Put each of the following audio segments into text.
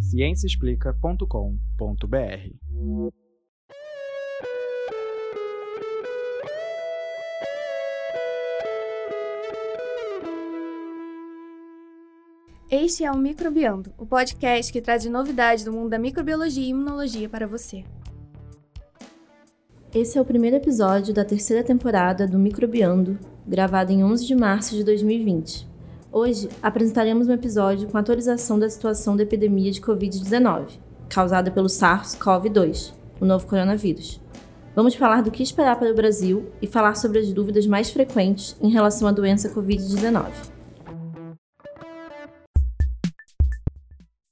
ciênciaexplica.com.br. Este é o Microbiando, o podcast que traz novidades do mundo da microbiologia e imunologia para você. Esse é o primeiro episódio da terceira temporada do Microbiando, gravado em 11 de março de 2020. Hoje apresentaremos um episódio com atualização da situação da epidemia de Covid-19, causada pelo SARS-CoV-2, o novo coronavírus. Vamos falar do que esperar para o Brasil e falar sobre as dúvidas mais frequentes em relação à doença Covid-19.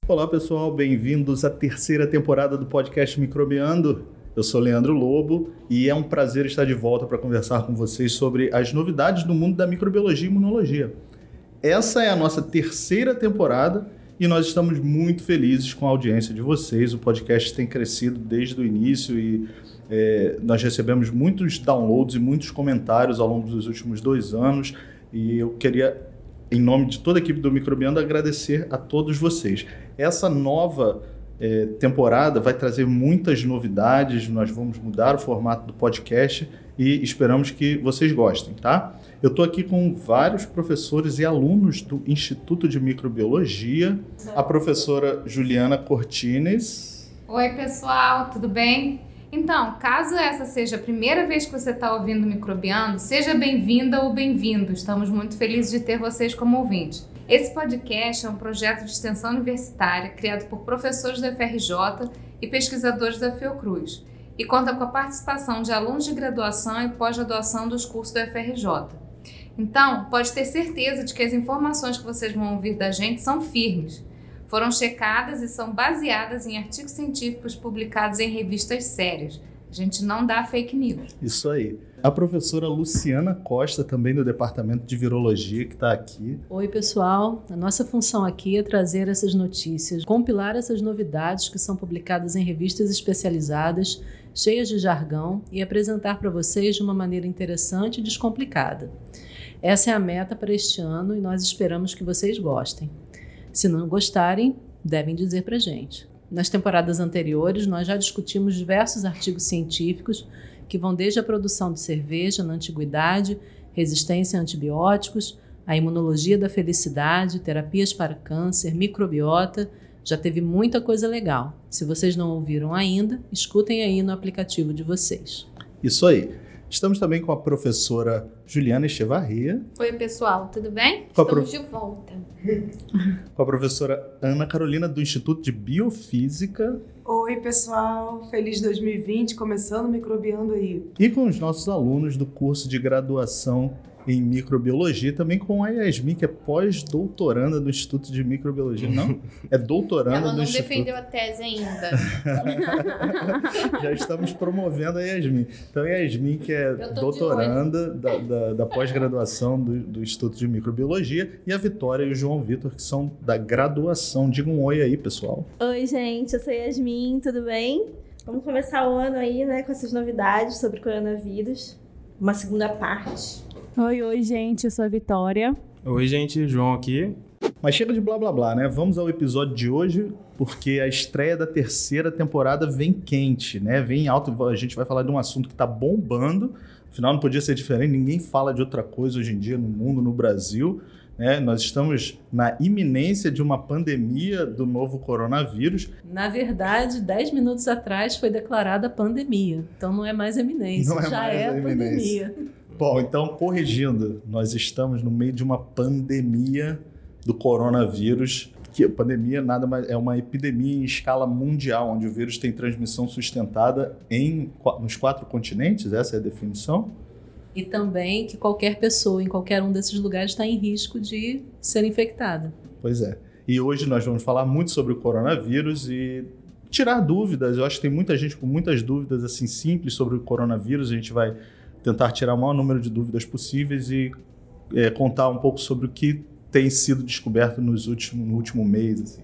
Olá pessoal, bem-vindos à terceira temporada do podcast Microbiando. Eu sou Leandro Lobo e é um prazer estar de volta para conversar com vocês sobre as novidades do mundo da microbiologia e imunologia. Essa é a nossa terceira temporada e nós estamos muito felizes com a audiência de vocês. O podcast tem crescido desde o início e é, nós recebemos muitos downloads e muitos comentários ao longo dos últimos dois anos. E eu queria, em nome de toda a equipe do Microbiando, agradecer a todos vocês. Essa nova é, temporada vai trazer muitas novidades, nós vamos mudar o formato do podcast e esperamos que vocês gostem, tá? Eu estou aqui com vários professores e alunos do Instituto de Microbiologia, a professora Juliana Cortines. Oi, pessoal, tudo bem? Então, caso essa seja a primeira vez que você está ouvindo Microbiando, seja bem-vinda ou bem-vindo. Estamos muito felizes de ter vocês como ouvintes. Esse podcast é um projeto de extensão universitária criado por professores da FRJ e pesquisadores da Fiocruz e conta com a participação de alunos de graduação e pós-graduação dos cursos da FRJ. Então, pode ter certeza de que as informações que vocês vão ouvir da gente são firmes. Foram checadas e são baseadas em artigos científicos publicados em revistas sérias. A gente não dá fake news. Isso aí. A professora Luciana Costa, também do Departamento de Virologia, que está aqui. Oi, pessoal. A nossa função aqui é trazer essas notícias, compilar essas novidades que são publicadas em revistas especializadas, cheias de jargão, e apresentar para vocês de uma maneira interessante e descomplicada. Essa é a meta para este ano e nós esperamos que vocês gostem. Se não gostarem, devem dizer para gente. Nas temporadas anteriores, nós já discutimos diversos artigos científicos que vão desde a produção de cerveja na antiguidade, resistência a antibióticos, a imunologia da felicidade, terapias para câncer, microbiota. Já teve muita coisa legal. Se vocês não ouviram ainda, escutem aí no aplicativo de vocês. Isso aí. Estamos também com a professora Juliana Echevarria. Oi, pessoal, tudo bem? Com Estamos prof... de volta. com a professora Ana Carolina do Instituto de Biofísica. Oi, pessoal. Feliz 2020, começando microbiando aí. E com os nossos alunos do curso de graduação em microbiologia, também com a Yasmin, que é pós-doutoranda do Instituto de Microbiologia. Não, é doutoranda Ela do não Instituto. defendeu a tese ainda. Já estamos promovendo a Yasmin. Então, a Yasmin, que é doutoranda da, da- da pós-graduação do, do Instituto de Microbiologia, e a Vitória e o João Vitor, que são da graduação. Diga um oi aí, pessoal. Oi, gente, eu sou Yasmin, tudo bem? Vamos começar o ano aí, né, com essas novidades sobre coronavírus. Uma segunda parte. Oi, oi, gente, eu sou a Vitória. Oi, gente, João aqui. Mas chega de blá blá blá, né? Vamos ao episódio de hoje, porque a estreia da terceira temporada vem quente, né? Vem alto. A gente vai falar de um assunto que tá bombando. Afinal, não podia ser diferente. Ninguém fala de outra coisa hoje em dia no mundo, no Brasil. Né? Nós estamos na iminência de uma pandemia do novo coronavírus. Na verdade, 10 minutos atrás foi declarada pandemia. Então não é mais eminência, Não é já mais é a eminência. pandemia. Bom, então, corrigindo, nós estamos no meio de uma pandemia do coronavírus. Que a pandemia nada mais é uma epidemia em escala mundial, onde o vírus tem transmissão sustentada em, nos quatro continentes, essa é a definição. E também que qualquer pessoa em qualquer um desses lugares está em risco de ser infectada. Pois é. E hoje nós vamos falar muito sobre o coronavírus e tirar dúvidas. Eu acho que tem muita gente com muitas dúvidas assim simples sobre o coronavírus. A gente vai tentar tirar o maior número de dúvidas possíveis e é, contar um pouco sobre o que tem sido descoberto nos últimos, no último mês. Assim.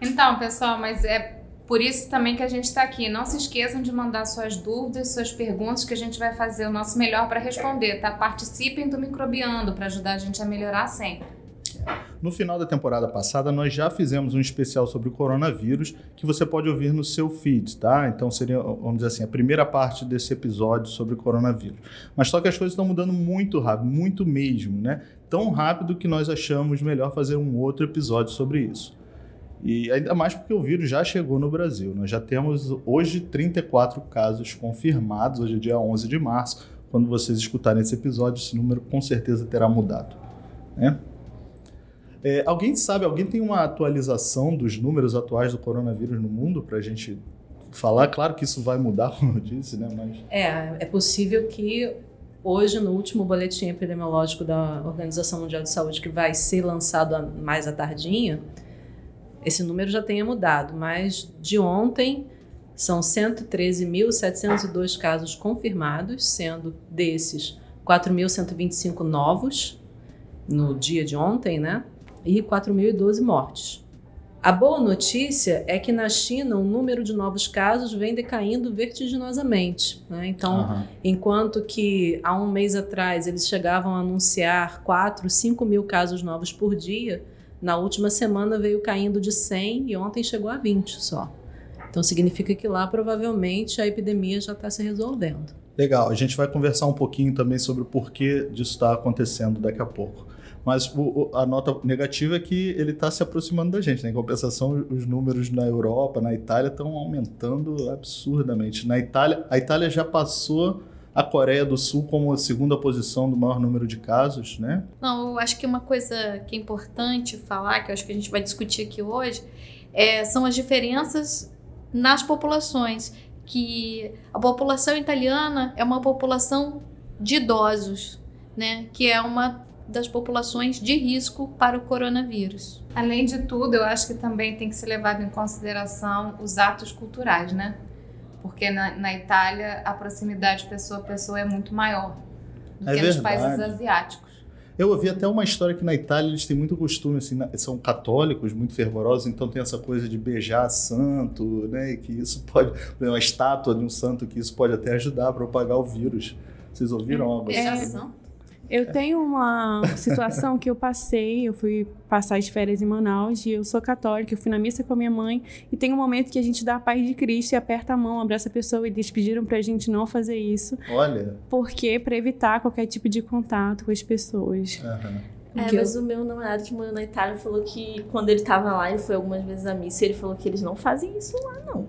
Então, pessoal, mas é por isso também que a gente está aqui. Não se esqueçam de mandar suas dúvidas, suas perguntas, que a gente vai fazer o nosso melhor para responder, tá? Participem do Microbiando para ajudar a gente a melhorar sempre. No final da temporada passada, nós já fizemos um especial sobre o coronavírus que você pode ouvir no seu feed, tá? Então seria, vamos dizer assim, a primeira parte desse episódio sobre o coronavírus. Mas só que as coisas estão mudando muito rápido, muito mesmo, né? Tão rápido que nós achamos melhor fazer um outro episódio sobre isso. E ainda mais porque o vírus já chegou no Brasil. Nós já temos hoje 34 casos confirmados, hoje é dia 11 de março. Quando vocês escutarem esse episódio, esse número com certeza terá mudado. Né? É, alguém sabe, alguém tem uma atualização dos números atuais do coronavírus no mundo para a gente falar? Claro que isso vai mudar, como eu disse, né? Mas... É, é possível que hoje, no último boletim epidemiológico da Organização Mundial de Saúde, que vai ser lançado mais à tardinha, esse número já tenha mudado, mas de ontem são 113.702 casos confirmados, sendo desses 4.125 novos no dia de ontem, né? E 4.012 mortes. A boa notícia é que na China o número de novos casos vem decaindo vertiginosamente. Né? Então, uhum. enquanto que há um mês atrás eles chegavam a anunciar 4, 5 mil casos novos por dia, na última semana veio caindo de 100 e ontem chegou a 20 só. Então significa que lá provavelmente a epidemia já está se resolvendo. Legal, a gente vai conversar um pouquinho também sobre o porquê disso está acontecendo daqui a pouco. Mas o, a nota negativa é que ele está se aproximando da gente. Né? Em compensação, os números na Europa, na Itália, estão aumentando absurdamente. Na Itália, a Itália já passou a Coreia do Sul como a segunda posição do maior número de casos, né? Não, eu acho que uma coisa que é importante falar, que eu acho que a gente vai discutir aqui hoje, é, são as diferenças nas populações. Que a população italiana é uma população de idosos, né? Que é uma das populações de risco para o coronavírus. Além de tudo, eu acho que também tem que ser levado em consideração os atos culturais, né? porque na, na Itália a proximidade pessoa a pessoa é muito maior do é que verdade. nos países asiáticos. Eu ouvi até uma história que na Itália eles têm muito costume, assim, são católicos, muito fervorosos, então tem essa coisa de beijar santo, né? E que isso pode, uma estátua de um santo, que isso pode até ajudar a propagar o vírus. Vocês ouviram algo assim? Beijação? Eu tenho uma situação que eu passei, eu fui passar as férias em Manaus e eu sou católica, eu fui na missa com a minha mãe e tem um momento que a gente dá a paz de Cristo e aperta a mão, abraça a pessoa e eles pediram pra gente não fazer isso. Olha. Porque para evitar qualquer tipo de contato com as pessoas. Uhum. É, mas eu... o meu namorado que morou na Itália falou que quando ele tava lá, ele foi algumas vezes à missa e ele falou que eles não fazem isso lá, não.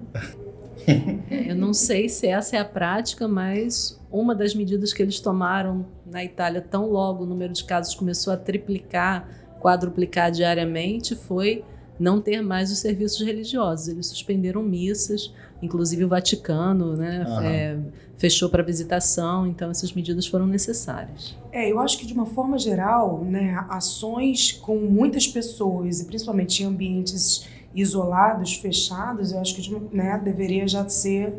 É, eu não sei se essa é a prática, mas uma das medidas que eles tomaram na Itália, tão logo o número de casos começou a triplicar, quadruplicar diariamente, foi não ter mais os serviços religiosos. Eles suspenderam missas, inclusive o Vaticano né, uhum. é, fechou para visitação, então essas medidas foram necessárias. É, eu acho que de uma forma geral, né, ações com muitas pessoas, e principalmente em ambientes isolados, fechados, eu acho que né, deveria já ser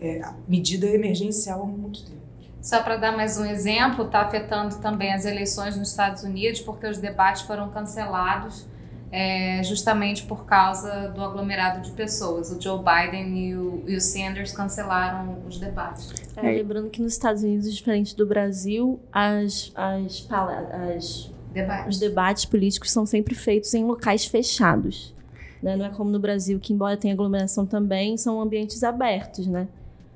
é, medida emergencial há muito tempo. Só para dar mais um exemplo, está afetando também as eleições nos Estados Unidos, porque os debates foram cancelados é, justamente por causa do aglomerado de pessoas. O Joe Biden e o, e o Sanders cancelaram os debates. É, lembrando que nos Estados Unidos, diferente do Brasil, as, as, as debates. os debates políticos são sempre feitos em locais fechados. Né? Não é como no Brasil, que embora tenha aglomeração também, são ambientes abertos, né?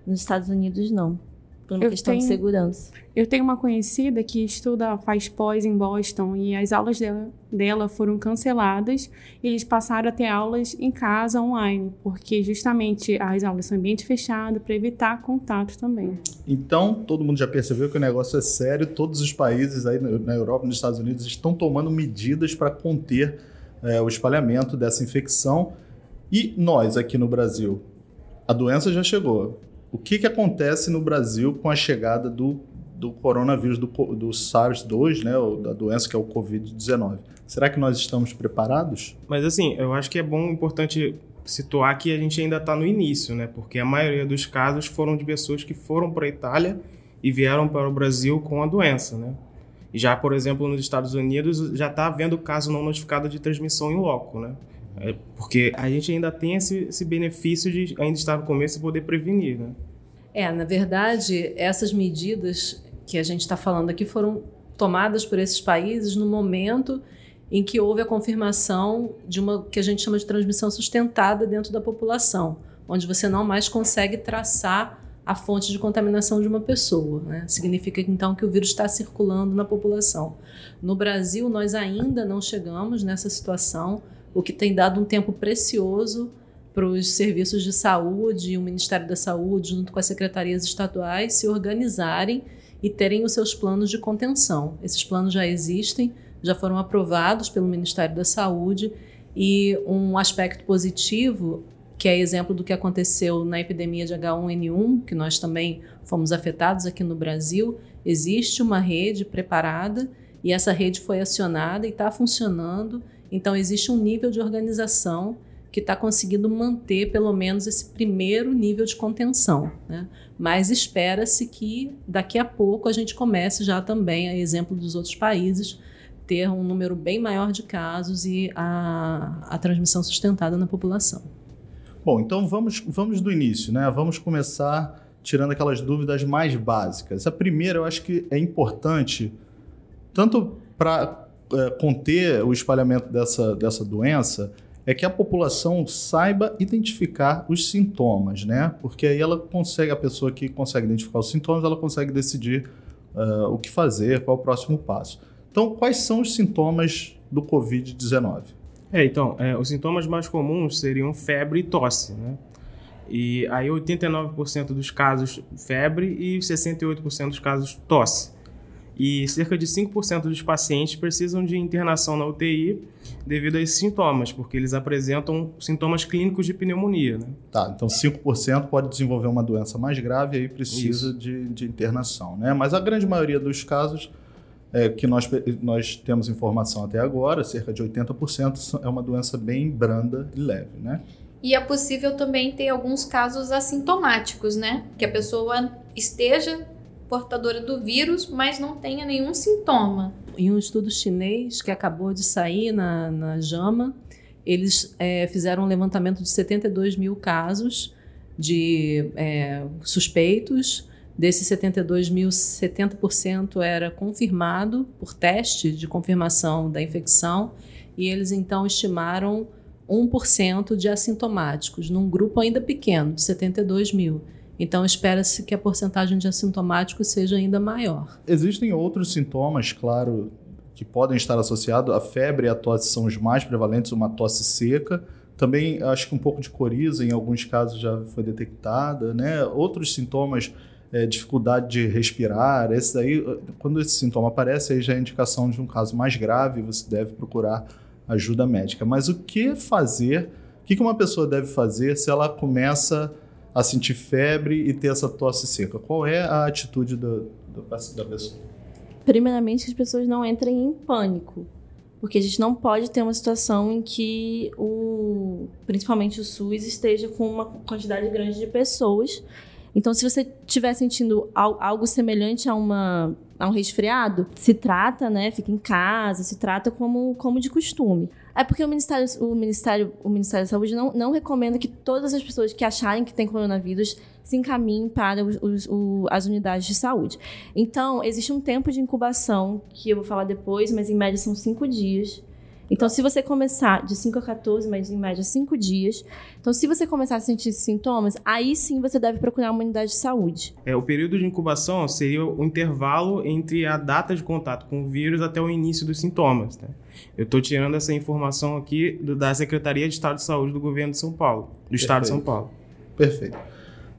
Nos Estados Unidos, não. Por uma eu questão tenho, de segurança. Eu tenho uma conhecida que estuda, faz pós em Boston e as aulas dela, dela foram canceladas e eles passaram a ter aulas em casa, online, porque justamente as aulas são ambiente fechado para evitar contato também. Então, todo mundo já percebeu que o negócio é sério, todos os países aí na Europa, nos Estados Unidos, estão tomando medidas para conter é, o espalhamento dessa infecção. E nós aqui no Brasil, a doença já chegou. O que, que acontece no Brasil com a chegada do, do coronavírus, do, do SARS-2, né, da doença que é o Covid-19? Será que nós estamos preparados? Mas assim, eu acho que é bom, importante situar que a gente ainda está no início, né? Porque a maioria dos casos foram de pessoas que foram para a Itália e vieram para o Brasil com a doença, né? Já, por exemplo, nos Estados Unidos, já está havendo caso não notificado de transmissão em loco, né? É porque a gente ainda tem esse, esse benefício de ainda estar no começo e poder prevenir, né? É, na verdade, essas medidas que a gente está falando aqui foram tomadas por esses países no momento em que houve a confirmação de uma que a gente chama de transmissão sustentada dentro da população, onde você não mais consegue traçar a fonte de contaminação de uma pessoa. Né? Significa então que o vírus está circulando na população. No Brasil, nós ainda não chegamos nessa situação, o que tem dado um tempo precioso para os serviços de saúde, o Ministério da Saúde, junto com as secretarias estaduais, se organizarem e terem os seus planos de contenção. Esses planos já existem, já foram aprovados pelo Ministério da Saúde e um aspecto positivo, que é exemplo do que aconteceu na epidemia de H1N1, que nós também fomos afetados aqui no Brasil, existe uma rede preparada e essa rede foi acionada e está funcionando. Então, existe um nível de organização que está conseguindo manter pelo menos esse primeiro nível de contenção. Né? Mas espera-se que daqui a pouco a gente comece já também, a exemplo dos outros países, ter um número bem maior de casos e a, a transmissão sustentada na população. Bom, então vamos, vamos do início, né? Vamos começar tirando aquelas dúvidas mais básicas. A primeira, eu acho que é importante, tanto para é, conter o espalhamento dessa, dessa doença, é que a população saiba identificar os sintomas, né? Porque aí ela consegue, a pessoa que consegue identificar os sintomas, ela consegue decidir uh, o que fazer, qual é o próximo passo. Então, quais são os sintomas do Covid-19? É, então, é, os sintomas mais comuns seriam febre e tosse, né? E aí 89% dos casos febre e 68% dos casos tosse. E cerca de 5% dos pacientes precisam de internação na UTI devido a esses sintomas, porque eles apresentam sintomas clínicos de pneumonia. Né? Tá, então 5% pode desenvolver uma doença mais grave e aí precisa de, de, internação. Né? Mas a grande maioria dos casos é, que nós, nós temos informação até agora, cerca de 80%, é uma doença bem branda e leve, né? E é possível também ter alguns casos assintomáticos, né? Que a pessoa esteja portadora do vírus, mas não tenha nenhum sintoma. Em um estudo chinês que acabou de sair na, na JAMA, eles é, fizeram um levantamento de 72 mil casos de é, suspeitos Desses 72 mil, 70% era confirmado por teste de confirmação da infecção e eles então estimaram 1% de assintomáticos, num grupo ainda pequeno, de 72 mil. Então, espera-se que a porcentagem de assintomáticos seja ainda maior. Existem outros sintomas, claro, que podem estar associados. A febre e a tosse são os mais prevalentes, uma tosse seca. Também acho que um pouco de coriza, em alguns casos já foi detectada. Né? Outros sintomas é, dificuldade de respirar, esse daí, quando esse sintoma aparece, aí já é indicação de um caso mais grave, você deve procurar ajuda médica. Mas o que fazer, o que uma pessoa deve fazer se ela começa a sentir febre e ter essa tosse seca? Qual é a atitude do, do, da pessoa? Primeiramente, que as pessoas não entrem em pânico. Porque a gente não pode ter uma situação em que o, principalmente o SUS esteja com uma quantidade grande de pessoas então, se você estiver sentindo algo semelhante a, uma, a um resfriado, se trata, né? Fica em casa, se trata como, como de costume. É porque o Ministério, o Ministério, o Ministério da Saúde não, não recomenda que todas as pessoas que acharem que têm coronavírus se encaminhem para os, os, o, as unidades de saúde. Então, existe um tempo de incubação, que eu vou falar depois, mas em média são cinco dias, então, se você começar de 5 a 14, mas em média 5 dias. Então, se você começar a sentir sintomas, aí sim você deve procurar uma unidade de saúde. É, o período de incubação seria o intervalo entre a data de contato com o vírus até o início dos sintomas. Né? Eu estou tirando essa informação aqui do, da Secretaria de Estado de Saúde do Governo de São Paulo, do Perfeito. Estado de São Paulo. Perfeito.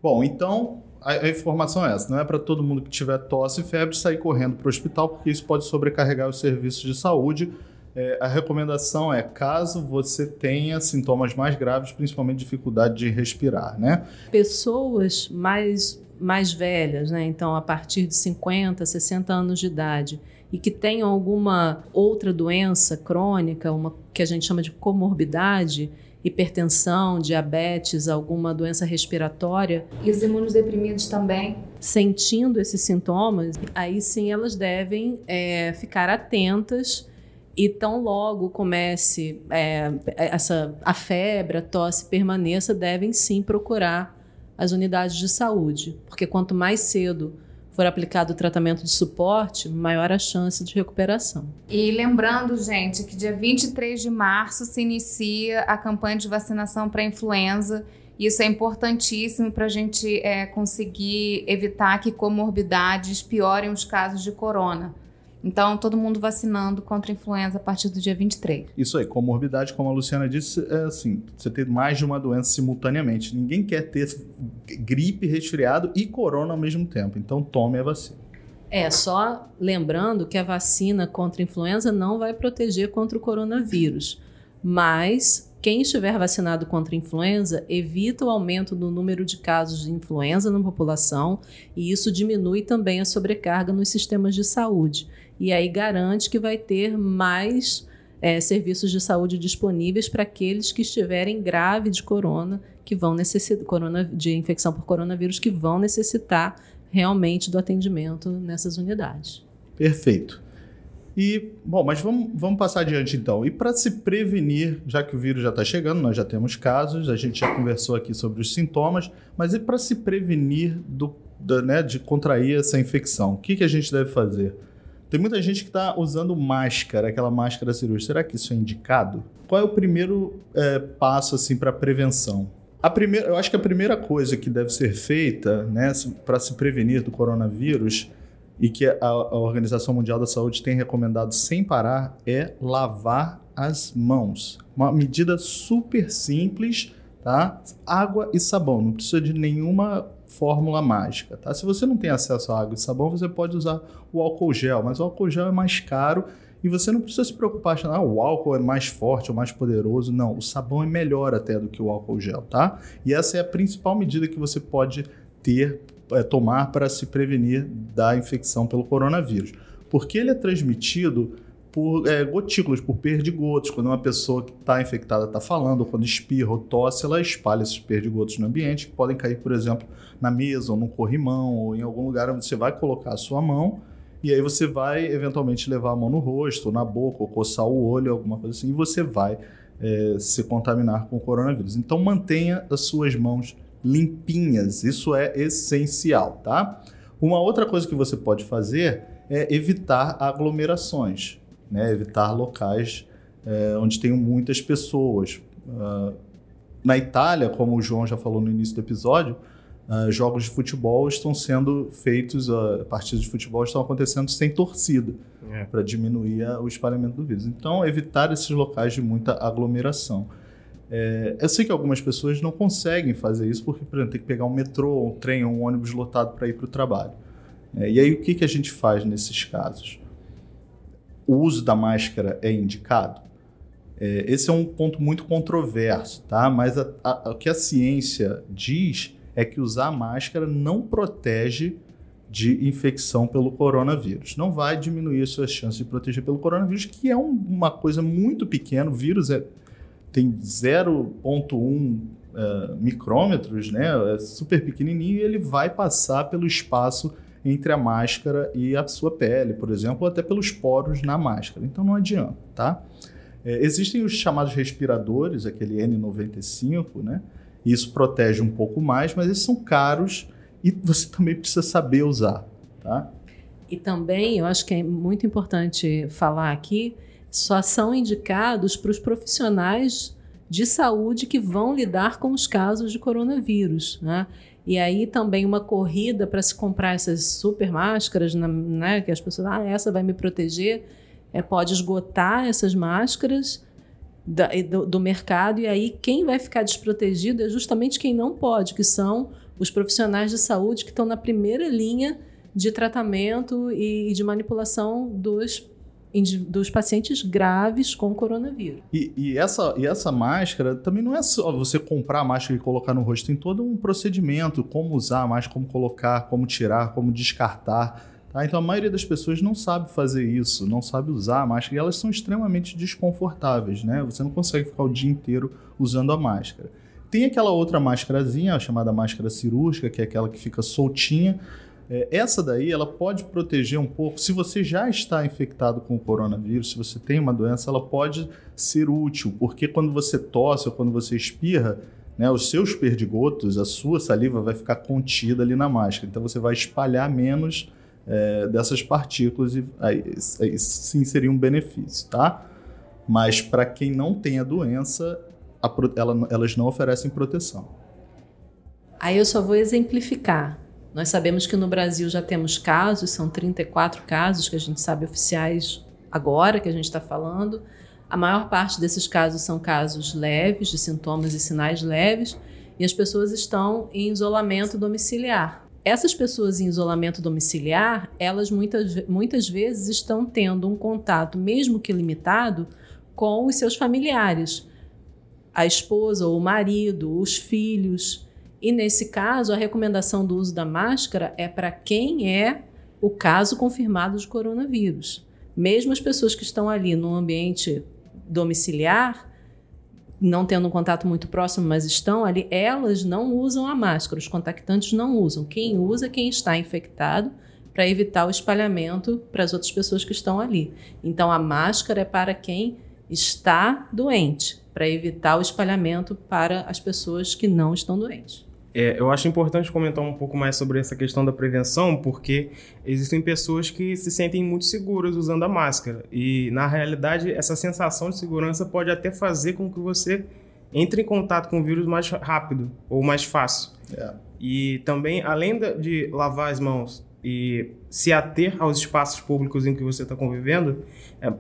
Bom, então a, a, informação é essa: não é para todo mundo que tiver tosse e febre sair correndo para o hospital, porque isso pode sobrecarregar os serviços de saúde é, a recomendação é caso você tenha sintomas mais graves, principalmente dificuldade de respirar, né? Pessoas mais, mais velhas, né? Então, a partir de 50, 60 anos de idade, e que tenham alguma outra doença crônica, uma que a gente chama de comorbidade, hipertensão, diabetes, alguma doença respiratória. E os imunodeprimidos também. Sentindo esses sintomas, aí sim elas devem é, ficar atentas e tão logo comece é, essa a febre, a tosse permaneça, devem sim procurar as unidades de saúde, porque quanto mais cedo for aplicado o tratamento de suporte, maior a chance de recuperação. E lembrando, gente, que dia 23 de março se inicia a campanha de vacinação para influenza. Isso é importantíssimo para a gente é, conseguir evitar que comorbidades piorem os casos de corona. Então, todo mundo vacinando contra a influenza a partir do dia 23. Isso aí, comorbidade, como a Luciana disse, é assim, você ter mais de uma doença simultaneamente. Ninguém quer ter gripe, resfriado e corona ao mesmo tempo. Então, tome a vacina. É, só lembrando que a vacina contra a influenza não vai proteger contra o coronavírus. Mas quem estiver vacinado contra a influenza evita o aumento do número de casos de influenza na população e isso diminui também a sobrecarga nos sistemas de saúde e aí garante que vai ter mais é, serviços de saúde disponíveis para aqueles que estiverem graves de corona, que vão necessitar corona, de infecção por coronavírus, que vão necessitar realmente do atendimento nessas unidades. Perfeito. E, bom, mas vamos, vamos passar adiante então. E para se prevenir, já que o vírus já está chegando, nós já temos casos, a gente já conversou aqui sobre os sintomas, mas e para se prevenir do, do, né, de contrair essa infecção? O que, que a gente deve fazer? Tem muita gente que está usando máscara, aquela máscara cirúrgica. Será que isso é indicado? Qual é o primeiro é, passo assim para prevenção? A primeira, eu acho que a primeira coisa que deve ser feita, né, para se prevenir do coronavírus e que a, a Organização Mundial da Saúde tem recomendado sem parar é lavar as mãos. Uma medida super simples, tá? Água e sabão, não precisa de nenhuma fórmula mágica, tá? Se você não tem acesso a água e sabão, você pode usar o álcool gel, mas o álcool gel é mais caro e você não precisa se preocupar achando, ah, o álcool é mais forte ou mais poderoso. Não, o sabão é melhor até do que o álcool gel, tá? E essa é a principal medida que você pode ter, é, tomar para se prevenir da infecção pelo coronavírus. Porque ele é transmitido por é, gotículas, por perdigotos. Quando uma pessoa que está infectada está falando, ou quando espirra ou tosse, ela espalha esses perdigotos no ambiente, que podem cair, por exemplo, na mesa, ou no corrimão, ou em algum lugar onde você vai colocar a sua mão, e aí você vai eventualmente levar a mão no rosto, na boca, ou coçar o olho, alguma coisa assim, e você vai é, se contaminar com o coronavírus. Então mantenha as suas mãos limpinhas, isso é essencial, tá? Uma outra coisa que você pode fazer é evitar aglomerações né, evitar locais é, onde tenham muitas pessoas. Uh, na Itália, como o João já falou no início do episódio, uh, jogos de futebol estão sendo feitos, uh, partidas de futebol estão acontecendo sem torcida, é. para diminuir o espalhamento do vírus. Então, evitar esses locais de muita aglomeração. É, eu sei que algumas pessoas não conseguem fazer isso porque, por exemplo, tem que pegar um metrô, um trem ou um ônibus lotado para ir para o trabalho. É, e aí, o que, que a gente faz nesses casos? O uso da máscara é indicado? É, esse é um ponto muito controverso, tá? Mas a, a, o que a ciência diz é que usar máscara não protege de infecção pelo coronavírus. Não vai diminuir as suas chances de proteger pelo coronavírus, que é um, uma coisa muito pequena. O vírus é, tem 0,1 uh, é, micrômetros, né? É super pequenininho e ele vai passar pelo espaço entre a máscara e a sua pele, por exemplo, ou até pelos poros na máscara. Então não adianta, tá? É, existem os chamados respiradores, aquele N95, né? Isso protege um pouco mais, mas eles são caros e você também precisa saber usar, tá? E também, eu acho que é muito importante falar aqui, só são indicados para os profissionais de saúde que vão lidar com os casos de coronavírus, né? E aí também uma corrida para se comprar essas super máscaras, né, que as pessoas, ah, essa vai me proteger, é, pode esgotar essas máscaras da, do, do, mercado, e aí quem vai ficar desprotegido é justamente quem não pode, que são os profissionais de saúde que estão na primeira linha de tratamento e, e de manipulação dos dos pacientes graves com coronavírus. E, e, essa, e essa máscara também não é só você comprar a máscara e colocar no rosto, tem todo um procedimento, como usar a máscara, como colocar, como tirar, como descartar. Tá? Então a maioria das pessoas não sabe fazer isso, não sabe usar a máscara e elas são extremamente desconfortáveis, né? Você não consegue ficar o dia inteiro usando a máscara. Tem aquela outra máscarazinha, a chamada máscara cirúrgica, que é aquela que fica soltinha, essa daí, ela pode proteger um pouco. Se você já está infectado com o coronavírus, se você tem uma doença, ela pode ser útil, porque quando você tosse ou quando você espirra, né, os seus perdigotos, a sua saliva vai ficar contida ali na máscara. Então você vai espalhar menos é, dessas partículas e aí, aí sim seria um benefício, tá? Mas para quem não tem a doença, a, ela, elas não oferecem proteção. Aí eu só vou exemplificar. Nós sabemos que no Brasil já temos casos, são 34 casos que a gente sabe oficiais agora que a gente está falando. A maior parte desses casos são casos leves, de sintomas e sinais leves, e as pessoas estão em isolamento domiciliar. Essas pessoas em isolamento domiciliar, elas muitas, muitas vezes estão tendo um contato, mesmo que limitado, com os seus familiares, a esposa ou o marido, os filhos. E nesse caso, a recomendação do uso da máscara é para quem é o caso confirmado de coronavírus. Mesmo as pessoas que estão ali no ambiente domiciliar, não tendo um contato muito próximo, mas estão ali, elas não usam a máscara, os contactantes não usam. Quem usa é quem está infectado para evitar o espalhamento para as outras pessoas que estão ali. Então a máscara é para quem está doente, para evitar o espalhamento para as pessoas que não estão doentes. É, eu acho importante comentar um pouco mais sobre essa questão da prevenção, porque existem pessoas que se sentem muito seguras usando a máscara. E, na realidade, essa sensação de segurança pode até fazer com que você entre em contato com o vírus mais rápido ou mais fácil. É. E também, além de lavar as mãos e se ater aos espaços públicos em que você está convivendo, é,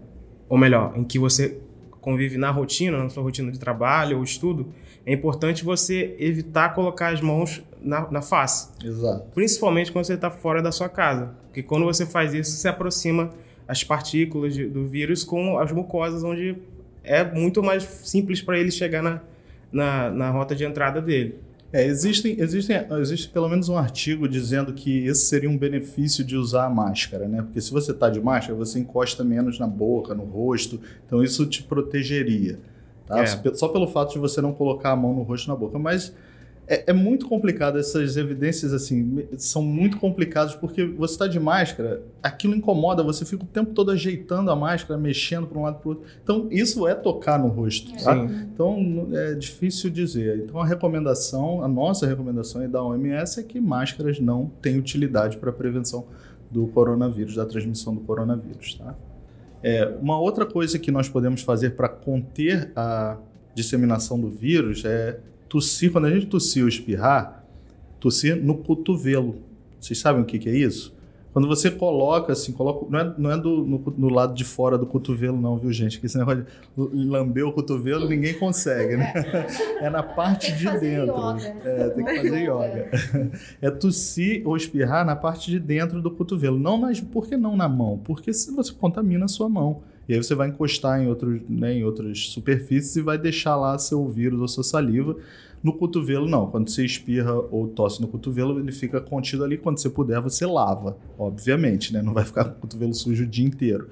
ou melhor, em que você convive na rotina, na sua rotina de trabalho ou estudo, é importante você evitar colocar as mãos na, na face. Exato. Principalmente quando você está fora da sua casa. Porque quando você faz isso, você aproxima as partículas de, do vírus com as mucosas, onde é muito mais simples para ele chegar na, na, na rota de entrada dele. É, existem, existem, existe pelo menos um artigo dizendo que esse seria um benefício de usar a máscara, né? Porque se você está de máscara, você encosta menos na boca, no rosto, então isso te protegeria. Tá? É. Só pelo fato de você não colocar a mão no rosto na boca. Mas é, é muito complicado, essas evidências assim, são muito complicadas porque você está de máscara, aquilo incomoda, você fica o tempo todo ajeitando a máscara, mexendo para um lado para o outro. Então, isso é tocar no rosto. Tá? Então, é difícil dizer. Então, a recomendação, a nossa recomendação da OMS é que máscaras não têm utilidade para a prevenção do coronavírus, da transmissão do coronavírus. Tá? É, uma outra coisa que nós podemos fazer para conter a disseminação do vírus é tossir. Quando a gente tossir ou espirrar, tossir no cotovelo. Vocês sabem o que, que é isso? Quando você coloca assim, coloca, não é, não é do, no, no, lado de fora do cotovelo, não, viu, gente? Que esse negócio de lamber o cotovelo ninguém consegue, né? É na parte de dentro. É, tem que fazer yoga. É tossir ou espirrar na parte de dentro do cotovelo. Não nas, por que não na mão? Porque se você contamina a sua mão. E aí você vai encostar em, outros, né, em outras superfícies e vai deixar lá seu vírus ou sua saliva. No cotovelo, não. Quando você espirra ou tosse no cotovelo, ele fica contido ali. Quando você puder, você lava, obviamente, né? Não vai ficar com o cotovelo sujo o dia inteiro.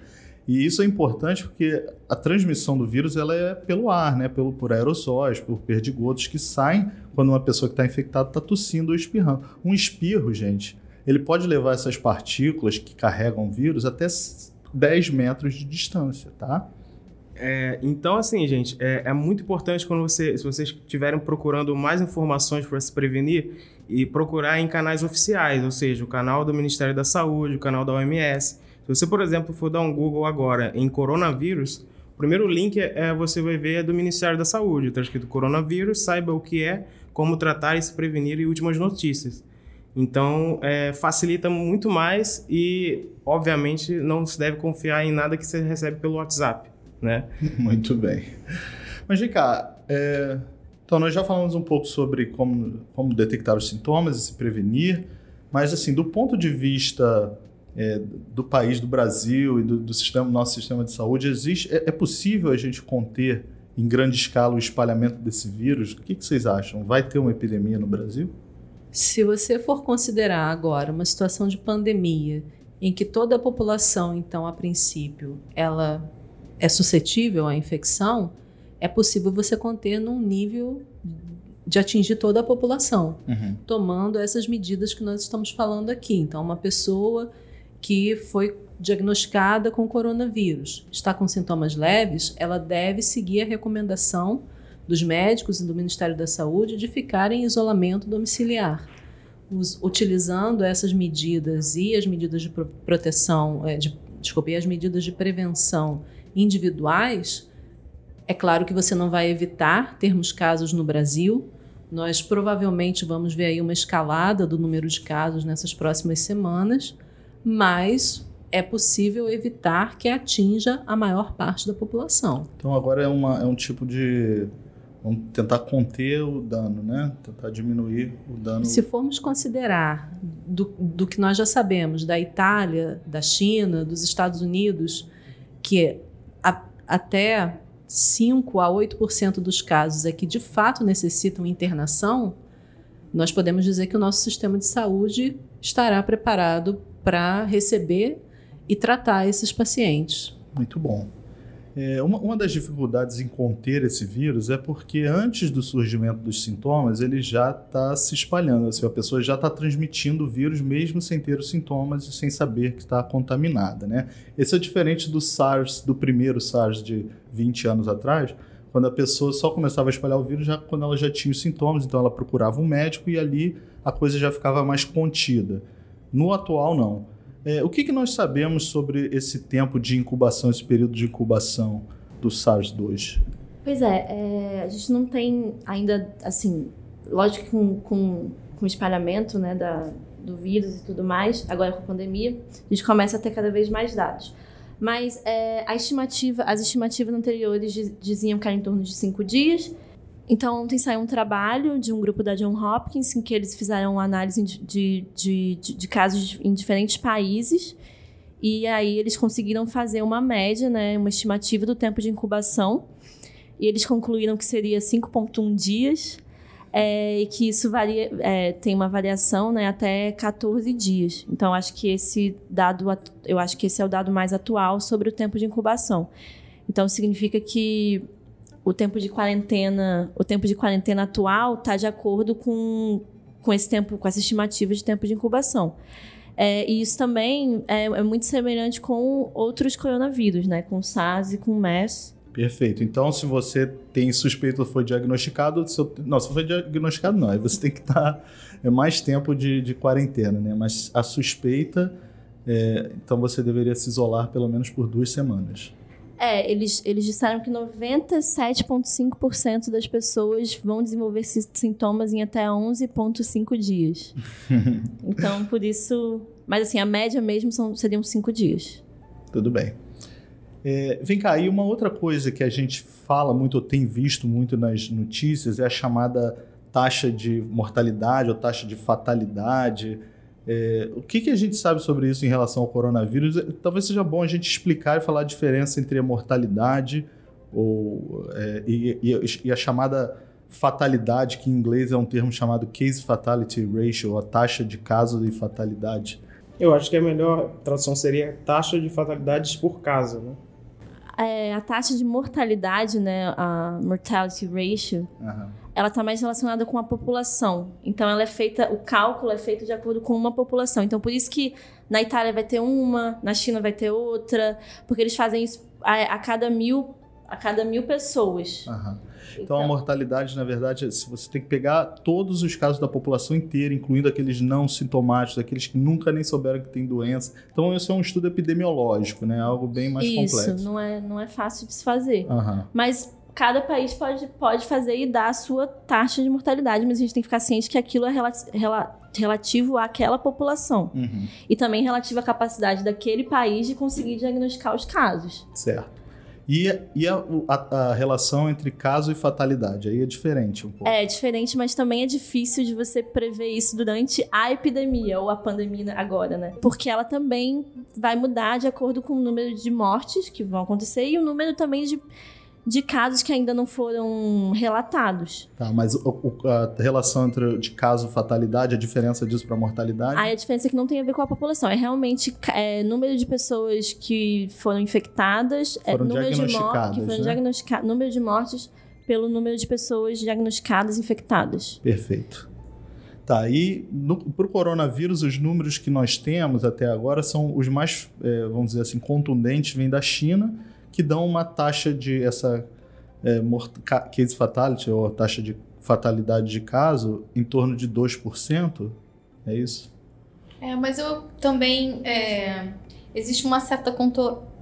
E isso é importante porque a transmissão do vírus ela é pelo ar, né? Pelo, por aerossóis, por perdigotos que saem quando uma pessoa que está infectada está tossindo ou espirrando. Um espirro, gente, ele pode levar essas partículas que carregam o vírus até 10 metros de distância, tá? É, então, assim, gente, é, é, muito importante quando você, se vocês estiverem procurando mais informações para se prevenir, e procurar em canais oficiais, ou seja, o canal do Ministério da Saúde, o canal da OMS. Se você, por exemplo, for dar um Google agora em coronavírus, o primeiro link é, é você vai ver é do Ministério da Saúde, está escrito coronavírus, saiba o que é, como tratar e se prevenir e últimas notícias. Então, é, facilita muito mais e, obviamente, não se deve confiar em nada que você recebe pelo WhatsApp né? Muito bem. Mas vem cá, é... então nós já falamos um pouco sobre como, como detectar os sintomas e se prevenir, mas assim, do ponto de vista é, do país, do Brasil e do, do, sistema, nosso sistema de saúde, existe, é, é, possível a gente conter em grande escala o espalhamento desse vírus? O que, que vocês acham? Vai ter uma epidemia no Brasil? Se você for considerar agora uma situação de pandemia em que toda a população, então, a princípio, ela é suscetível à infecção, é possível você conter num nível de atingir toda a população, uhum. tomando essas medidas que nós estamos falando aqui. Então, uma pessoa que foi diagnosticada com coronavírus, está com sintomas leves, ela deve seguir a recomendação dos médicos e do Ministério da Saúde de ficarem em isolamento domiciliar. Us, utilizando essas medidas e as medidas de proteção, é, de, desculpe, as medidas de prevenção individuais, é claro que você não vai evitar termos casos no Brasil. Nós provavelmente vamos ver aí uma escalada do número de casos nessas próximas semanas, mas é possível evitar que atinja a maior parte da população. Então agora é, uma, é um tipo de Vamos tentar conter o dano, né? Tentar diminuir o dano. Se formos considerar do, do que nós já sabemos da Itália, da China, dos Estados Unidos, que até 5 a 8% dos casos é que de fato necessitam internação, nós podemos dizer que o nosso sistema de saúde estará preparado para receber e tratar esses pacientes. Muito bom. É, uma, uma, das dificuldades em conter esse vírus é porque antes do surgimento dos sintomas, ele já está se espalhando. Assim, a pessoa já está transmitindo o vírus mesmo sem ter os sintomas e sem saber que está contaminada. Né? Esse é diferente do SARS, do primeiro SARS de 20 anos atrás, quando a pessoa só começava a espalhar o vírus já, quando ela já tinha os sintomas, então ela procurava um médico e ali a coisa já ficava mais contida. No atual, não. É, o que, que nós sabemos sobre esse tempo de incubação, esse período de incubação do SARS-2? Pois é, é, a gente não tem ainda, assim, lógico que com, com, com espalhamento né, da, do vírus e tudo mais, agora com a pandemia, a gente começa a ter cada vez mais dados. Mas é, a estimativa, as estimativas anteriores diziam que era em torno de cinco dias, então, ontem saiu um trabalho de um grupo da John Hopkins em que eles fizeram análise de, de, de, de casos em diferentes países. E aí eles conseguiram fazer uma média, né, uma estimativa do tempo de incubação. E eles concluíram que seria 5,1 dias. É, e que isso varia, é, tem uma variação né, até 14 dias. Então, acho que esse dado, eu acho que esse é o dado mais atual sobre o tempo de incubação. Então, significa que o tempo de quarentena, o tempo de quarentena atual está de acordo com, com esse tempo, com essa estimativa de tempo de incubação. É, e isso também é, é, muito semelhante com outros coronavírus, né? Com SARS e com MERS. Perfeito. Então, se você tem suspeito ou foi diagnosticado, seu... não, se foi diagnosticado, não. Aí você tem que estar tá, é mais tempo de, de quarentena, né? Mas a suspeita, é, então você deveria se isolar pelo menos por duas semanas. É, eles, eles disseram que 97,5% das pessoas vão desenvolver sintomas em até 11,5 dias. então, por isso. Mas, assim, a média mesmo são, seriam 5 dias. Tudo bem. É, vem cá, e uma outra coisa que a gente fala muito, ou tem visto muito nas notícias, é a chamada taxa de mortalidade ou taxa de fatalidade. É, o que, que, a gente sabe sobre isso em relação ao coronavírus? É, talvez seja bom a gente explicar e falar a diferença entre a mortalidade ou, é, e, e, e, a chamada fatalidade, que em inglês é um termo chamado Case Fatality Ratio, a taxa de caso de fatalidade. Eu acho que a melhor tradução seria taxa de fatalidades por caso, né? É, a taxa de mortalidade, né, a mortality ratio, uhum ela está mais relacionada com a população. Então, ela é feita, o cálculo é feito de acordo com uma população. Então, por isso que na Itália vai ter uma, na China vai ter outra, porque eles fazem isso a, a cada mil a cada mil pessoas. Uhum. Então, então, a mortalidade, na verdade, se você tem que pegar todos os casos da população inteira, incluindo aqueles não sintomáticos, aqueles que nunca nem souberam que tem doença. Então, isso é um estudo epidemiológico, né? Algo bem mais isso, complexo. Isso, não é, não é fácil de se fazer. Uhum. Mas cada país pode, pode fazer e dar a sua taxa de mortalidade, mas a gente tem que ficar ciente que aquilo é rela, rela, relativo àquela população. Uhum. E também relativo à capacidade daquele país de conseguir diagnosticar os casos. Certo. E, e a, a, a, relação entre caso e fatalidade? Aí é diferente um pouco. É diferente, mas também é difícil de você prever isso durante a epidemia ou a pandemia agora, né? Porque ela também vai mudar de acordo com o número de mortes que vão acontecer e o número também de de casos que ainda não foram relatados. Tá, mas o, a relação entre de caso fatalidade, a diferença disso para mortalidade? Aí a diferença é que não tem a ver com a população, é realmente é, número de pessoas que foram infectadas, é, foram é, número de mortes, que foram né? diagnosticadas, número de mortes pelo número de pessoas diagnosticadas infectadas. Perfeito. Tá, e para o coronavírus, os números que nós temos até agora são os mais, é, vamos dizer assim, contundentes, vêm da China, que dão uma taxa de essa é, case fatality, ou taxa de fatalidade de caso, em torno de 2%. É isso? É, mas eu também. É, existe uma certa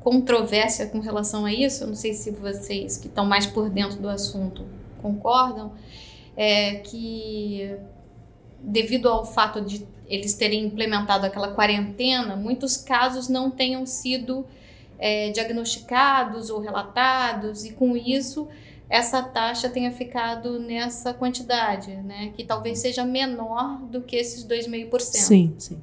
controvérsia com relação a isso. Eu não sei se vocês que estão mais por dentro do assunto concordam. É, que devido ao fato de eles terem implementado aquela quarentena, muitos casos não tenham sido é, diagnosticados ou relatados, e com isso essa taxa tenha ficado nessa quantidade, né? Que talvez seja menor do que esses 2,5%. Sim, sim.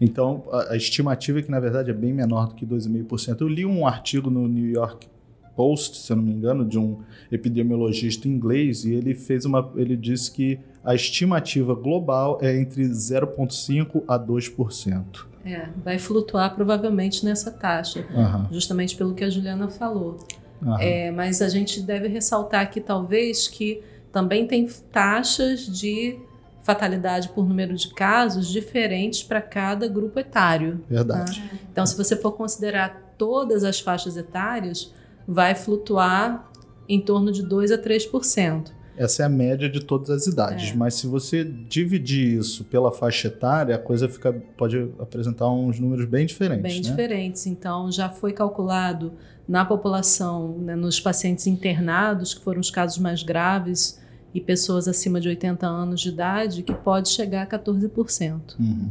Então, a, a, estimativa é que, na verdade, é bem menor do que 2,5%. Eu li um artigo no New York Post, se eu não me engano, de um epidemiologista inglês, e ele fez uma. ele disse que a estimativa global é entre 0,5% a 2%. É, vai flutuar provavelmente nessa taxa, uhum. justamente pelo que a Juliana falou. Uhum. É, mas a gente deve ressaltar aqui, talvez, que também tem taxas de fatalidade por número de casos diferentes para cada grupo etário. Verdade. Tá? Então, se você for considerar todas as faixas etárias, vai flutuar em torno de 2 a 3%. Essa é a média de todas as idades, é. mas se você dividir isso pela faixa etária, a coisa fica, pode apresentar uns números bem diferentes. Bem né? diferentes. Então, já foi calculado na população, né, nos pacientes internados, que foram os casos mais graves, e pessoas acima de 80 anos de idade, que pode chegar a 14%. Uhum.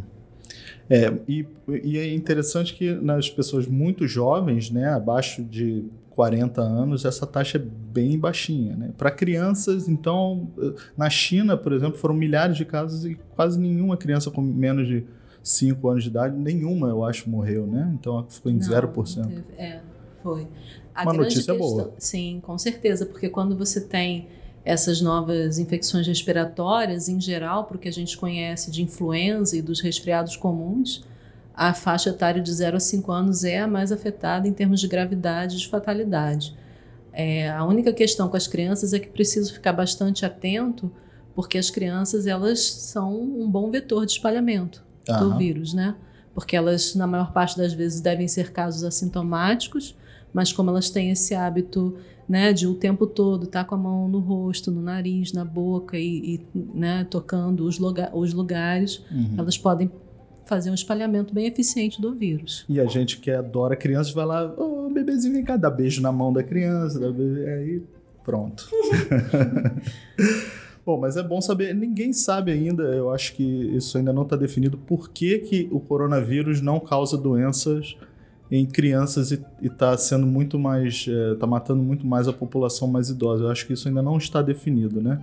É, e, e, é interessante que nas pessoas muito jovens, né, abaixo de 40 anos, essa taxa é bem baixinha. Né? Para crianças, então, na China, por exemplo, foram milhares de casos e quase nenhuma criança com menos de 5 anos de idade, nenhuma, eu acho, morreu, né? Então ficou em não, 0%. Não teve, é, foi. A Uma notícia questão, boa. Sim, com certeza, porque quando você tem essas novas infecções respiratórias, em geral, porque a gente conhece de influenza e dos resfriados comuns, a faixa etária de 0 a 5 anos é a mais afetada em termos de gravidade e de fatalidade. É, a única questão com as crianças é que preciso ficar bastante atento, porque as crianças elas são um bom vetor de espalhamento uhum. do vírus, né? Porque elas, na maior parte das vezes, devem ser casos assintomáticos, mas como elas têm esse hábito né, de o tempo todo estar tá com a mão no rosto, no nariz, na boca e, e né, tocando os, lugar, os lugares, uhum. elas podem fazer um espalhamento bem eficiente do vírus. E a gente que adora crianças vai lá, ô oh, bebezinho, vem cá, dá beijo na mão da criança, dá beijo, aí pronto. Bom, mas é bom saber, ninguém sabe ainda, eu acho que isso ainda não está definido, por que, que o coronavírus não causa doenças em crianças e está sendo muito mais, está é, matando muito mais a população mais idosa. Eu acho que isso ainda não está definido, né?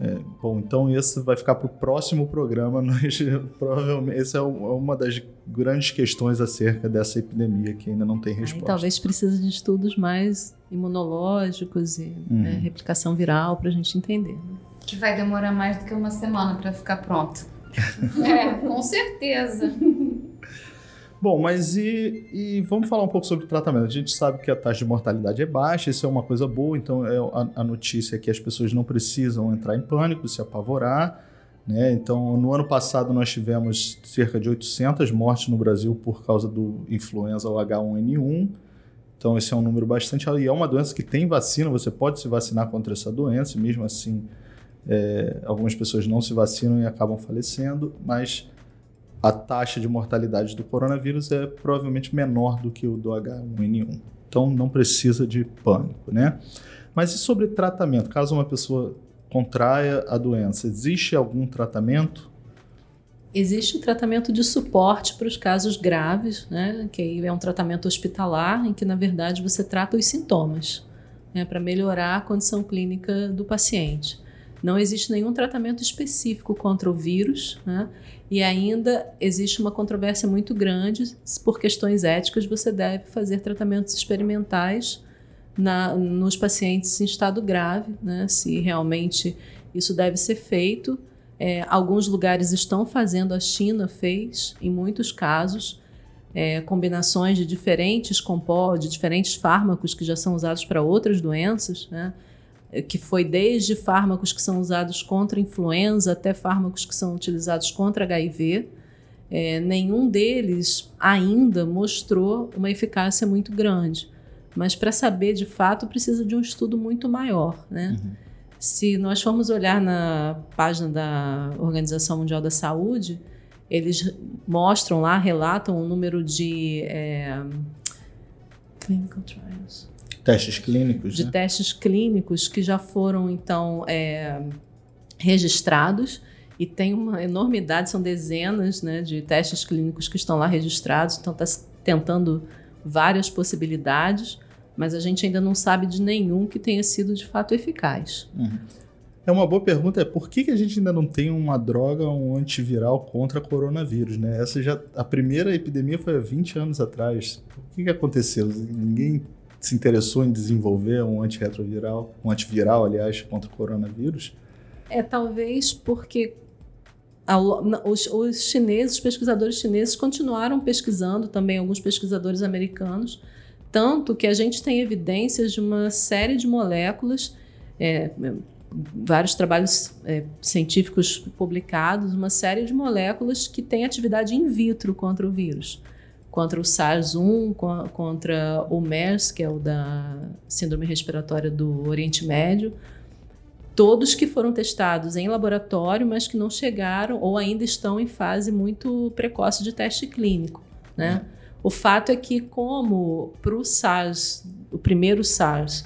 É, bom, então esse vai ficar para o próximo programa. Nós, provavelmente, essa é uma das grandes questões acerca dessa epidemia que ainda não tem resposta. talvez precise de estudos mais imunológicos e uhum. né, replicação viral para a gente entender. Né? Que vai demorar mais do que uma semana para ficar pronto. é, com certeza. Bom, mas e, e, vamos falar um pouco sobre tratamento. A gente sabe que a taxa de mortalidade é baixa, isso é uma coisa boa, então é, a, a notícia é que as pessoas não precisam entrar em pânico, se apavorar. Né? Então, no ano passado nós tivemos cerca de 800 mortes no Brasil por causa do influenza ou H1N1. Então, esse é um número bastante alto. E é uma doença que tem vacina, você pode se vacinar contra essa doença, e mesmo assim, é, algumas pessoas não se vacinam e acabam falecendo, mas a taxa de mortalidade do coronavírus é provavelmente menor do que o do H1N1. Então não precisa de pânico, né? Mas e sobre tratamento? Caso uma pessoa contraia a doença, existe algum tratamento? Existe o tratamento de suporte para os casos graves, né? Que é um tratamento hospitalar em que na verdade você trata os sintomas, né? Para melhorar a condição clínica do paciente. Não existe nenhum tratamento específico contra o vírus, né? e ainda existe uma controvérsia muito grande. Por questões éticas, você deve fazer tratamentos experimentais na, nos pacientes em estado grave, né? se realmente isso deve ser feito. É, alguns lugares estão fazendo, a China fez, em muitos casos, é, combinações de diferentes compostos, de diferentes fármacos que já são usados para outras doenças, né? Que foi desde fármacos que são usados contra influenza até fármacos que são utilizados contra HIV. É, nenhum deles ainda mostrou uma eficácia muito grande. mas para saber de fato precisa de um estudo muito maior, né? Uhum. Se nós formos olhar na página da Organização Mundial da Saúde, eles mostram lá, relatam o número de é, clinical trials. Testes clínicos. De né? testes clínicos que já foram, então, é, registrados e tem uma enormidade, são dezenas né, de testes clínicos que estão lá registrados, então está tentando várias possibilidades, mas a gente ainda não sabe de nenhum que tenha sido de fato eficaz. Uhum. É uma boa pergunta, é por que, que a gente ainda não tem uma droga, um antiviral contra coronavírus, né? Essa já, a primeira epidemia foi há 20 anos atrás. O que, que aconteceu? Ninguém se interessou em desenvolver um antirretroviral, um antiviral, aliás, contra o coronavírus? É talvez porque os, os chineses, os pesquisadores chineses continuaram pesquisando, também alguns pesquisadores americanos, tanto que a gente tem evidências de uma série de moléculas, é, vários trabalhos é, científicos publicados, uma série de moléculas que têm atividade in vitro contra o vírus. Contra o SARS-1, contra o MERS, que é o da Síndrome Respiratória do Oriente Médio, todos que foram testados em laboratório, mas que não chegaram ou ainda estão em fase muito precoce de teste clínico. Né? O fato é que, como para o SARS, o primeiro SARS,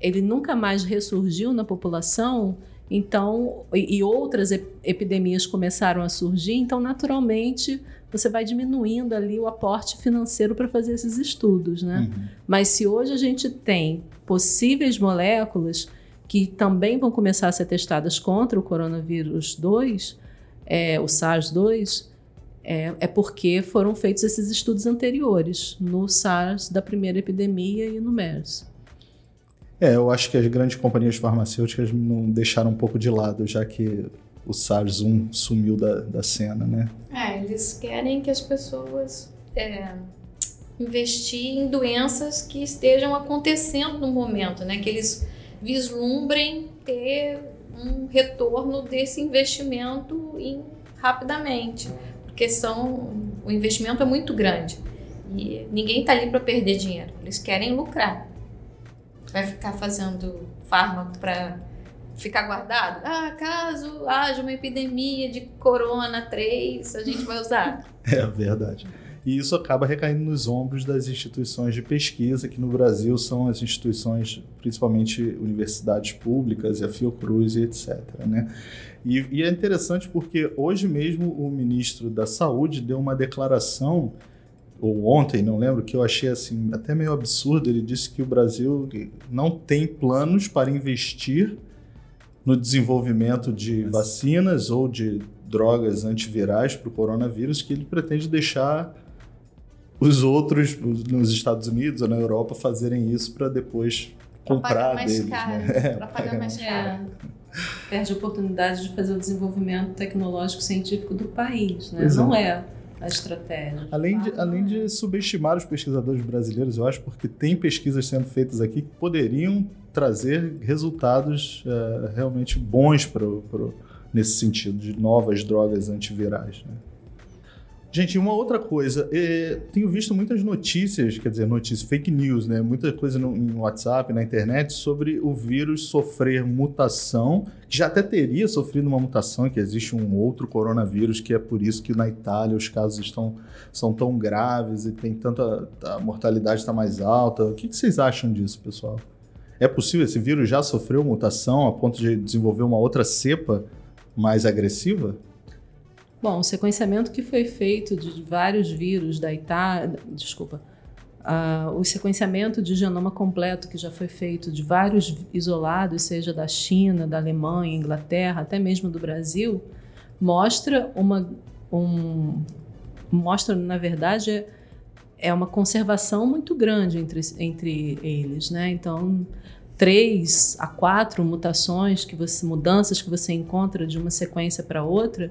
ele nunca mais ressurgiu na população, então e, e outras epidemias começaram a surgir, então naturalmente você vai diminuindo ali o aporte financeiro para fazer esses estudos, né? Uhum. Mas se hoje a gente tem possíveis moléculas que também vão começar a ser testadas contra o coronavírus 2, é, o SARS-2, é, é, porque foram feitos esses estudos anteriores, no SARS da primeira epidemia e no MERS. É, eu acho que as grandes companhias farmacêuticas não deixaram um pouco de lado, já que o SARS-1 sumiu da, da cena, né? É, eles querem que as pessoas é, investir em doenças que estejam acontecendo no momento, né? Que eles vislumbrem ter um retorno desse investimento em, rapidamente, porque são, o investimento é muito grande e ninguém está ali para perder dinheiro, eles querem lucrar. Vai ficar fazendo fármaco para ficar guardado? Ah, caso haja uma epidemia de corona 3, a gente vai usar. É verdade. E isso acaba recaindo nos ombros das instituições de pesquisa, que no Brasil são as instituições, principalmente universidades públicas, a Fiocruz e etc. Né? E, e é interessante porque hoje mesmo o ministro da Saúde deu uma declaração ou ontem, não lembro, que eu achei assim até meio absurdo. Ele disse que o Brasil não tem planos para investir no desenvolvimento de vacinas ou de drogas antivirais para o coronavírus, que ele pretende deixar os outros nos Estados Unidos ou na Europa fazerem isso para depois comprar mais deles. Caro, né? Para pagar mais caro. Perde a oportunidade de fazer o desenvolvimento tecnológico científico do país, né? Não é. é a estratégia. Além de, além de subestimar os pesquisadores brasileiros, eu acho, porque tem pesquisas sendo feitas aqui que poderiam trazer resultados uh, realmente bons pro, nesse sentido, de novas drogas antivirais. Né? Gente, uma outra coisa, é, tenho visto muitas notícias, quer dizer, notícias, fake news, né? Muita coisa no, no WhatsApp, na internet, sobre o vírus sofrer mutação, que já até teria sofrido uma mutação, que existe um outro coronavírus, que é por isso que na Itália os casos estão, são tão graves e tem tanta. a mortalidade está mais alta. O que, que vocês acham disso, pessoal? É possível? Esse vírus já sofreu mutação a ponto de desenvolver uma outra cepa mais agressiva? Bom, o sequenciamento que foi feito de vários vírus da Itália, desculpa, uh, o sequenciamento de genoma completo que já foi feito de vários isolados, seja da China, da Alemanha, Inglaterra, até mesmo do Brasil, mostra uma, um, mostra na verdade é uma conservação muito grande entre, entre eles, né? Então três a quatro mutações que você mudanças que você encontra de uma sequência para outra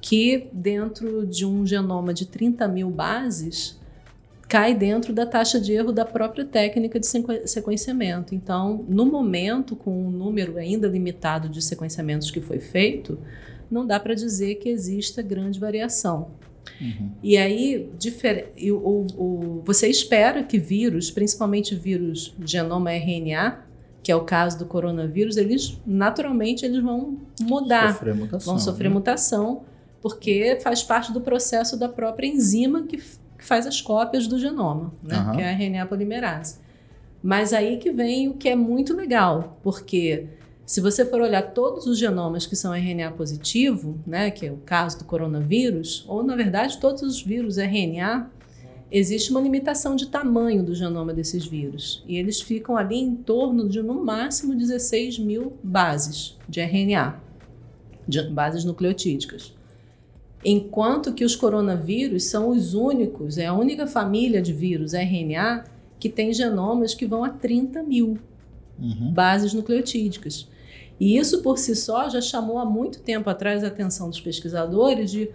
que dentro de um genoma de 30 mil bases cai dentro da taxa de erro da própria técnica de sequenciamento. Então, no momento, com um número ainda limitado de sequenciamentos que foi feito, não dá para dizer que exista grande variação. Uhum. E aí, difer... o, o, você espera que vírus, principalmente vírus genoma RNA, que é o caso do coronavírus, eles naturalmente eles vão mudar, sofrer mutação, vão sofrer né? mutação, porque faz parte do processo da própria enzima que, que faz as cópias do genoma, né? Uhum. que é a RNA polimerase. Mas aí que vem o que é muito legal, porque se você for olhar todos os genomas que são RNA positivo, né, que é o caso do coronavírus, ou na verdade todos os vírus RNA, existe uma limitação de tamanho do genoma desses vírus. E eles ficam ali em torno de no máximo 16 mil bases de RNA, de bases nucleotídicas. Enquanto que os coronavírus são os únicos, é a única família de vírus RNA que tem genomas que vão a 30 mil Uhum. bases nucleotídicas. E isso por si só já chamou há muito tempo atrás a atenção dos pesquisadores de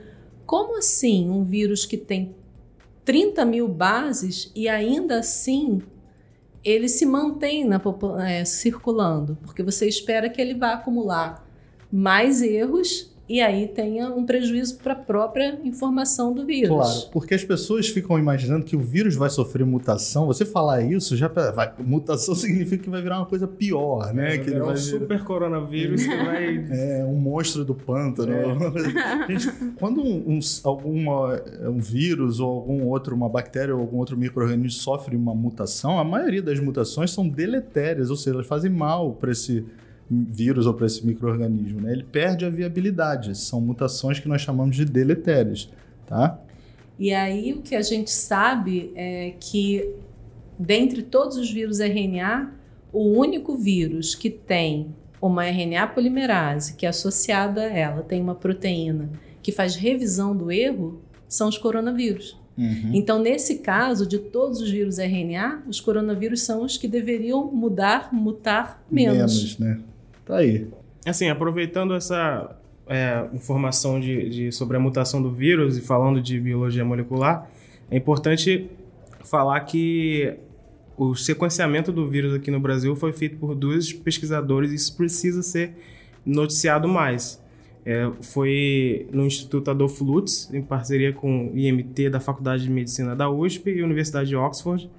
como assim um vírus que tem 30 mil bases e ainda assim ele se mantém na, é, circulando, porque você espera que ele vá acumular mais erros e aí tenha um prejuízo para a própria informação do vírus. Claro, porque as pessoas ficam imaginando que o vírus vai sofrer mutação. Você falar isso, já vai, mutação significa que vai virar uma coisa pior, né? que ele vai um virar- super coronavírus que vai É, um monstro do pântano. Gente, quando um, um- alguma, um vírus ou algum outro, uma bactéria ou algum outro micro-organismo sofre uma mutação, a maioria das mutações são deletérias, ou seja, elas fazem mal para esse vírus ou para esse micro-organismo. Né? Ele perde a viabilidade. São mutações que nós chamamos de deletérias. Tá? E aí o que a gente sabe é que, dentre todos os vírus RNA, o único vírus que tem uma RNA polimerase que é associada a ela, tem uma proteína que faz revisão do erro, são os coronavírus. Uhum. Então, nesse caso, de todos os vírus RNA, os coronavírus são os que deveriam mudar, mutar menos. Menos, né? Tá aí. Assim, aproveitando essa é, informação de, de- sobre a mutação do vírus e falando de biologia molecular, é importante falar que o sequenciamento do vírus aqui no Brasil foi feito por dois pesquisadores e isso precisa ser noticiado mais. É, foi no Instituto Adolfo Lutz, em parceria com o IMT da Faculdade de Medicina da USP e Universidade de Oxford.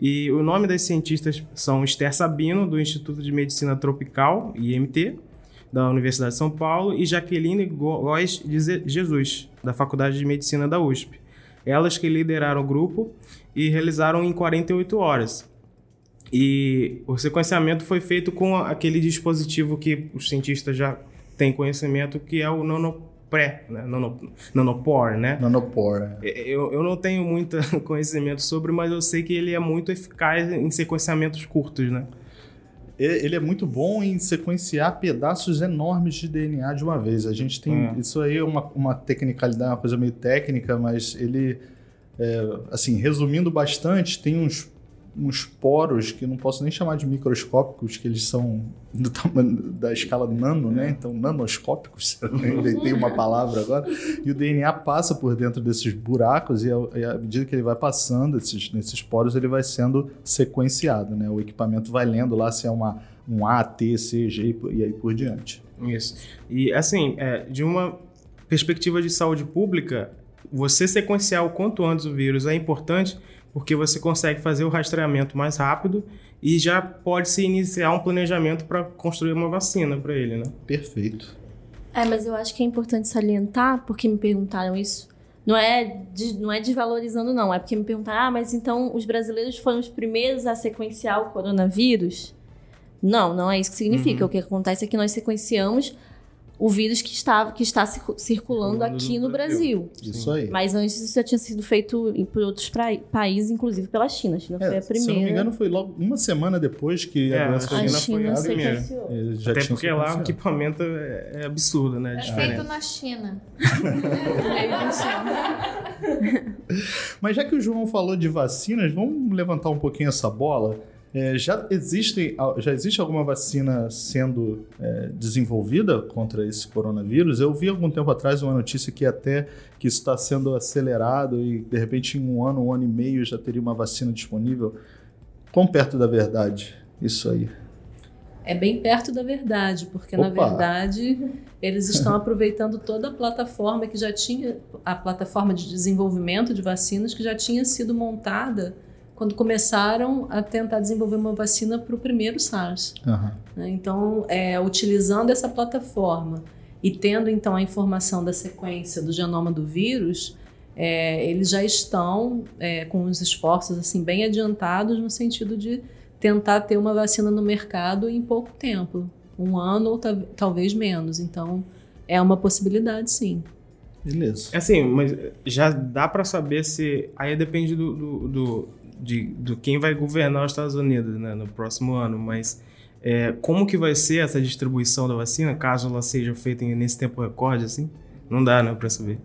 E o nome das cientistas são Esther Sabino, do Instituto de Medicina Tropical, IMT, da Universidade de São Paulo, e Jaqueline Góes de Jesus, da Faculdade de Medicina da USP. Elas que lideraram o grupo e realizaram em 48 horas. E o sequenciamento foi feito com aquele dispositivo que os cientistas já têm conhecimento, que é o nanopré, né? Nano, nanopore, né? Nanopore. Eu, eu não tenho muito conhecimento sobre, mas eu sei que ele é muito eficaz em sequenciamentos curtos, né? Ele é muito bom em sequenciar pedaços enormes de DNA de uma vez. A gente tem. É. Isso aí é uma, uma tecnicalidade, uma coisa meio técnica, mas ele. é, assim, resumindo bastante, tem uns, uns poros que não posso nem chamar de microscópicos, que eles são do tamanho da escala nano, né? Então, nanoscópicos, eu inventei uma palavra agora. E o DNA passa por dentro desses buracos e, à medida que ele vai passando esses, nesses poros, ele vai sendo sequenciado, né? O equipamento vai lendo lá se é uma, um A, T, C, G e e aí por diante. Isso. E assim, é, de uma perspectiva de saúde pública, você sequenciar o quanto antes o vírus é importante porque você consegue fazer o rastreamento mais rápido e já pode se iniciar um planejamento para construir uma vacina para ele, né? Perfeito. É, mas eu acho que é importante salientar, porque me perguntaram isso. Não é, de, não é desvalorizando, não. É porque me perguntaram, ah, mas então os brasileiros foram os primeiros a sequenciar o coronavírus? Não, não é isso que significa. Uhum. O que acontece é que nós sequenciamos o vírus que está, que está circu- circulando aqui no Brasil. Isso aí. Mas antes isso já tinha sido feito por outros pra- países, inclusive pela China. A China foi É, a se eu não me primeira. engano, foi logo uma semana depois que É, a doença a foi a China China foi a primeira. Ele já Até tinha porque lá o equipamento é, é absurdo, né? É feito na China. Mas já que o João falou de vacinas, vamos levantar um pouquinho essa bola. É, já, existe, já existe alguma vacina sendo é, desenvolvida contra esse coronavírus? Eu vi algum tempo atrás uma notícia que até que isso está sendo acelerado e de repente em um ano, um ano e meio já teria uma vacina disponível. Quão perto da verdade isso aí? É bem perto da verdade, porque na Opa. verdade eles estão aproveitando toda a plataforma que já tinha, a plataforma de desenvolvimento de vacinas que já tinha sido montada quando começaram a tentar desenvolver uma vacina para o primeiro SARS. Né? Então, é, utilizando essa plataforma e tendo então a informação da sequência do genoma do vírus, é, eles já estão é, com os esforços assim bem adiantados no sentido de tentar ter uma vacina no mercado em pouco tempo, um ano ou tal- talvez menos. Então, é uma possibilidade, sim. Beleza. Assim, mas já dá pra saber se. Aí depende do, do, do, de, do quem vai governar os Estados Unidos né, no próximo ano. Mas é, como que vai ser essa distribuição da vacina, caso ela seja feita nesse tempo recorde, assim? Não dá, né, pra saber.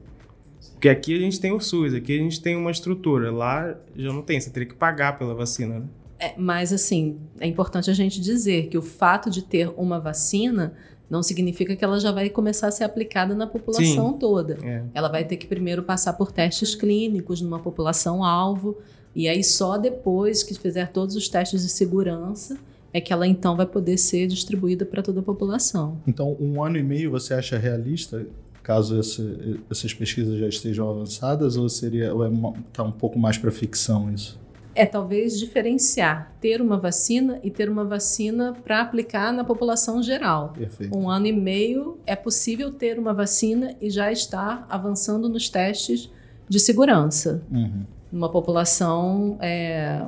Porque aqui a gente tem o SUS, aqui a gente tem uma estrutura. Lá já não tem, você teria que pagar pela vacina, né? É, mas, assim, é importante a gente dizer que o fato de ter uma vacina não significa que ela já vai começar a ser aplicada na população Sim. toda. É. Ela vai ter que primeiro passar por testes clínicos numa população alvo, e aí só depois que fizer todos os testes de segurança é que ela então vai poder ser distribuída para toda a população. Então, um ano e meio você acha realista, caso esse- essas pesquisas já estejam avançadas, ou seria ou é tá um pouco mais para ficção isso? É talvez diferenciar ter uma vacina e ter uma vacina para aplicar na população geral. Perfeito. Um ano e meio é possível ter uma vacina e já estar avançando nos testes de segurança. Uhum. Numa população é,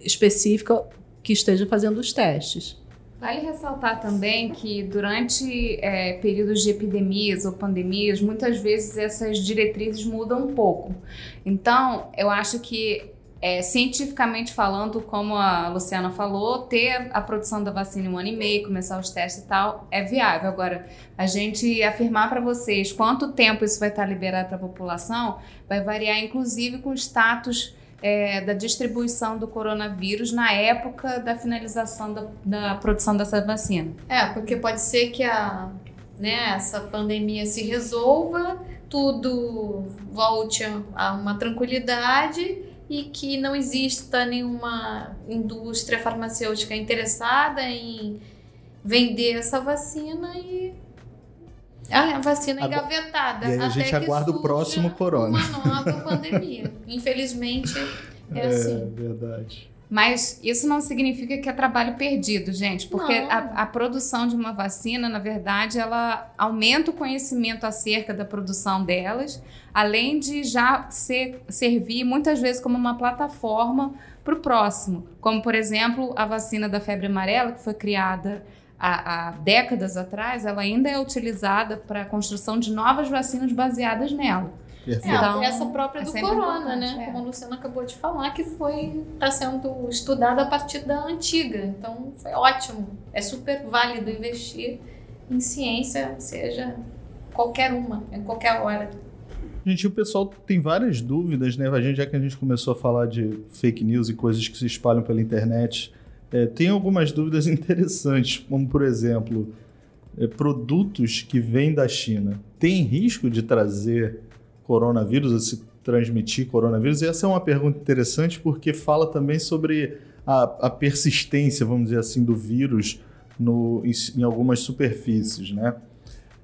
específica que esteja fazendo os testes. Vale ressaltar também que durante é, períodos de epidemias ou pandemias, muitas vezes essas diretrizes mudam um pouco. Então, eu acho que, é, cientificamente falando, como a Luciana falou, ter a produção da vacina em um ano e meio, começar os testes e tal, é viável. Agora, a gente afirmar para vocês quanto tempo isso vai estar liberado para a população vai variar, inclusive, com o status é, da distribuição do coronavírus na época da finalização da, da produção dessa vacina. É, porque pode ser que a, né, essa pandemia se resolva, tudo volte a uma tranquilidade e que não exista nenhuma indústria farmacêutica interessada em vender essa vacina e a vacina Agora- engavetada. E aí a até gente aguarda o próximo corona. Uma nova pandemia. Infelizmente, é assim. verdade. Mas isso não significa que é trabalho perdido, gente, porque a, a produção de uma vacina, na verdade, ela aumenta o conhecimento acerca da produção delas, além de já ser, servir muitas vezes como uma plataforma para o próximo. Como, por exemplo, a vacina da febre amarela, que foi criada há, há décadas atrás, ela ainda é utilizada para a construção de novas vacinas baseadas nela. É, Então, essa própria é do corona, né? é. Como a Luciana acabou de falar, que foi está sendo estudada a partir da antiga. Então foi ótimo. É super válido investir em ciência, seja qualquer uma, em qualquer hora. Gente, o pessoal tem várias dúvidas, né? A gente, já que a gente começou a falar de fake news e coisas que se espalham pela internet, é, tem algumas dúvidas interessantes, como por exemplo, é, produtos que vêm da China têm risco de trazer coronavírus, ou se transmitir coronavírus? E essa é uma pergunta interessante porque fala também sobre a, a persistência, vamos dizer assim, do vírus no, em, em algumas superfícies, né?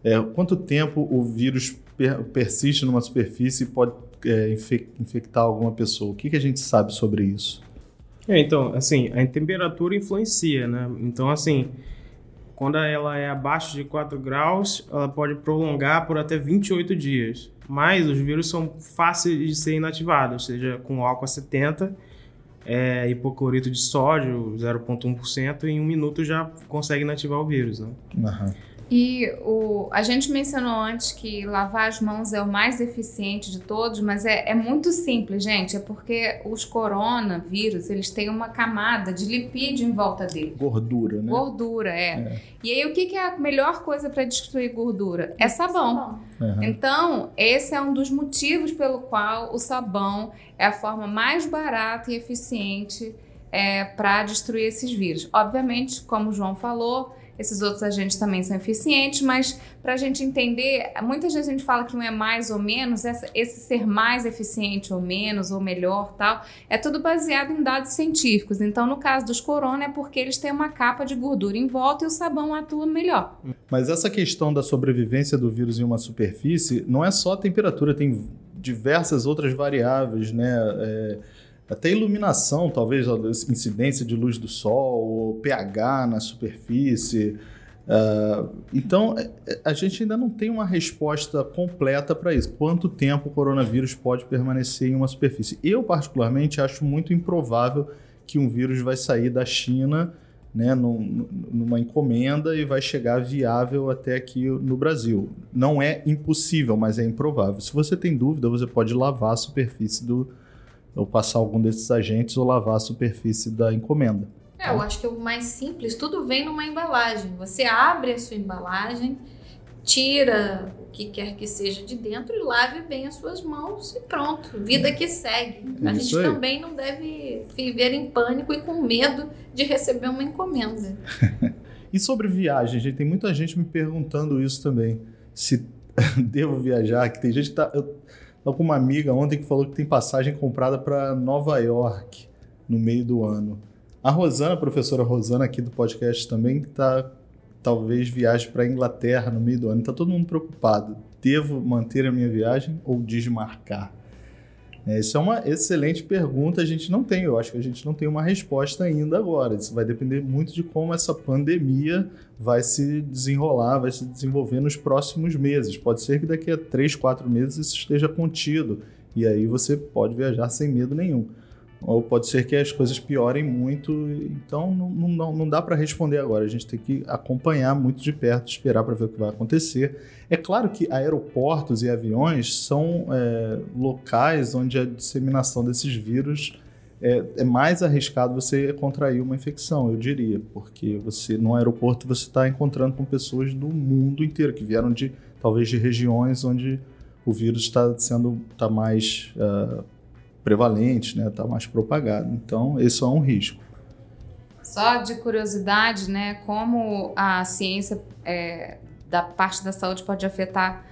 É, quanto tempo o vírus per- persiste numa superfície e pode é, infe- infectar alguma pessoa? O que, que a gente sabe sobre isso? É, então, assim, a temperatura influencia, né? Então, assim, quando ela é abaixo de 4 graus, ela pode prolongar por até 28 dias. Mas os vírus são fáceis de ser inativados, seja com álcool a 70, é, hipoclorito de sódio 0,1%, em um minuto já consegue inativar o vírus, né? Aham. E o, a gente mencionou antes que lavar as mãos é o mais eficiente de todos, mas é, é muito simples, gente. É porque os coronavírus, eles têm uma camada de lipídio em volta dele. Gordura, né? Gordura, é. E aí, o que, que é a melhor coisa para destruir gordura? É sabão. Aham. Então, esse é um dos motivos pelo qual o sabão é a forma mais barata e eficiente para destruir esses vírus. Obviamente, como o João falou, esses outros agentes também são eficientes, mas para a gente entender, muitas vezes a gente fala que um é mais ou menos, essa, esse ser mais eficiente ou menos, ou melhor, tal, é tudo baseado em dados científicos. Então, no caso dos corona, é porque eles têm uma capa de gordura em volta e o sabão atua melhor. Mas essa questão da sobrevivência do vírus em uma superfície não é só a temperatura, tem diversas outras variáveis, né? É, até iluminação, talvez, incidência de luz do sol, pH na superfície. Uh, então, é, é, a gente ainda não tem uma resposta completa para isso. Quanto tempo o coronavírus pode permanecer em uma superfície? Eu, particularmente, acho muito improvável que um vírus vai sair da China né, num, numa encomenda e vai chegar viável até aqui no Brasil. Não é impossível, mas é improvável. Se você tem dúvida, você pode lavar a superfície do. Ou passar algum desses agentes ou lavar a superfície da encomenda. É, eu acho que o mais simples, tudo vem numa embalagem. Você abre a sua embalagem, tira o que quer que seja de dentro e lave bem as suas mãos e pronto. Vida que segue. A gente aí. também não deve viver em pânico e com medo de receber uma encomenda. E sobre viagem, gente, tem muita gente me perguntando isso também. Se devo viajar, que tem gente que tá. Eu tava com uma amiga ontem que falou que tem passagem comprada para Nova York no meio do ano. A Rosana, a professora Rosana aqui do podcast também, tá talvez viaje para Inglaterra no meio do ano. Tá todo mundo preocupado. Devo manter a minha viagem ou desmarcar? É, Isso é uma excelente pergunta. A gente não tem, eu acho que a gente não tem uma resposta ainda agora. Isso vai depender muito de como essa pandemia vai se desenrolar, vai se desenvolver nos próximos meses. Pode ser que daqui a três, quatro meses isso esteja contido e aí você pode viajar sem medo nenhum. Ou pode ser que as coisas piorem muito, então não, não, não dá para responder agora. A gente tem que acompanhar muito de perto, esperar para ver o que vai acontecer. É claro que aeroportos e aviões são é, locais onde a disseminação desses vírus é, é, mais arriscado você contrair uma infecção, eu diria, porque você no aeroporto você está encontrando com pessoas do mundo inteiro que vieram de talvez de regiões onde o vírus está sendo tá mais uh, prevalente, né, está mais propagado. Então, esse é um risco. Só de curiosidade, né, como a ciência é, da parte da saúde pode afetar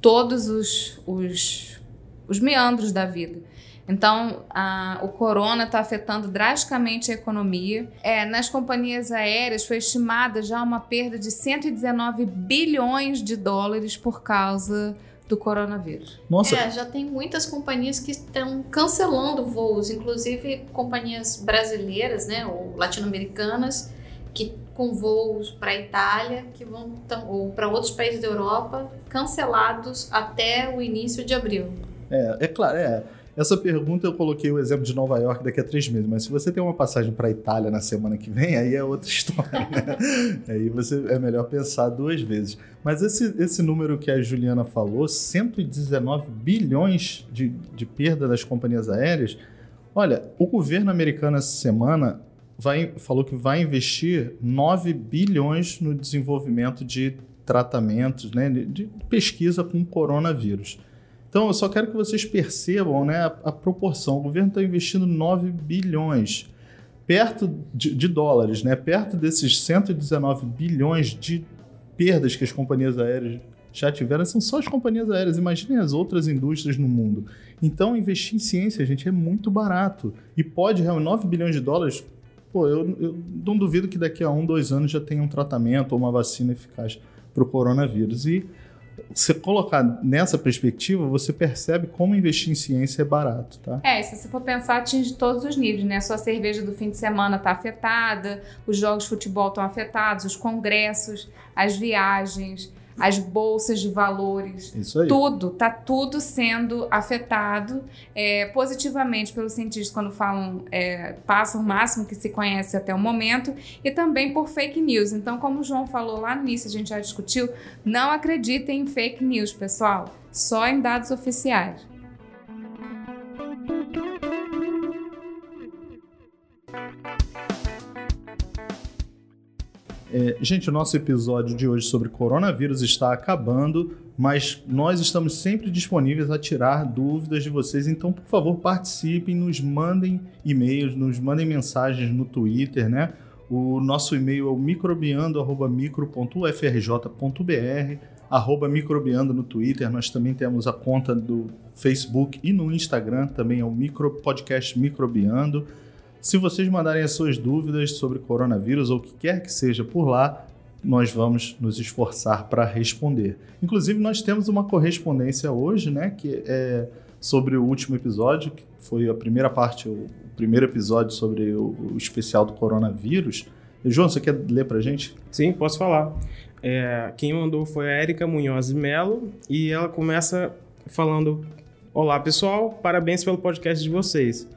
todos os, os, os meandros da vida. Então, a, o corona está afetando drasticamente a economia. É, nas companhias aéreas foi estimada já uma perda de 119 bilhões de dólares por causa do coronavírus. Nossa, É, já tem muitas companhias que estão cancelando voos, inclusive companhias brasileiras, né, ou latino-americanas, que com voos para a Itália, que vão tão- ou para outros países da Europa, cancelados até o início de abril. é, é claro, é. Essa pergunta eu coloquei o exemplo de Nova York daqui a três meses, mas se você tem uma passagem para Itália na semana que vem, aí é outra história, né? aí você é melhor pensar duas vezes. Mas esse, esse número que a Juliana falou, 119 bilhões de, de perda das companhias aéreas, olha, o governo americano essa semana vai, falou que vai investir 9 bilhões no desenvolvimento de tratamentos, né, de, pesquisa com coronavírus. Então, eu só quero que vocês percebam né, a, a proporção. O governo está investindo 9 bilhões perto de, de dólares, né? Perto desses 119 bilhões de perdas que as companhias aéreas já tiveram, são só as companhias aéreas. Imaginem as outras indústrias no mundo. Então, investir em ciência, gente, é muito barato. E pode, realmente, 9 bilhões de dólares, pô, eu, eu não duvido que daqui a um, dois anos já tenha um tratamento ou uma vacina eficaz para o coronavírus. E você colocar nessa perspectiva, você percebe como investir em ciência é barato, tá? É, se você for pensar, atinge todos os níveis, né? Sua cerveja do fim de semana está afetada, os jogos de futebol estão afetados, os congressos, as viagens, as bolsas de valores. Isso aí. Tudo, tá tudo sendo afetado é, positivamente pelos cientistas quando falam, é, passam o máximo que se conhece até o momento, e também por fake news. Então, como o João falou lá no início, a gente já discutiu, não acreditem em fake news, pessoal, só em dados oficiais. É, gente, o nosso episódio de hoje sobre coronavírus está acabando, mas nós estamos sempre disponíveis a tirar dúvidas de vocês. Então, por favor, participem, nos mandem e-mails, nos mandem mensagens no Twitter, né? O nosso e-mail é o microbiando.micro.ufrj.br, arroba microbiando no Twitter. Nós também temos a conta do Facebook e no Instagram, também é o micro, podcast Microbiando. Se vocês mandarem as suas dúvidas sobre coronavírus ou o que quer que seja por lá, nós vamos nos esforçar para responder. Inclusive, nós temos uma correspondência hoje, né, que é sobre o último episódio, que foi a primeira parte, o primeiro episódio sobre o, o especial do coronavírus. João, você quer ler para gente? Sim, posso falar. É, quem mandou foi a Érica Munhoz Melo e ela começa falando: Olá pessoal, parabéns pelo podcast de vocês.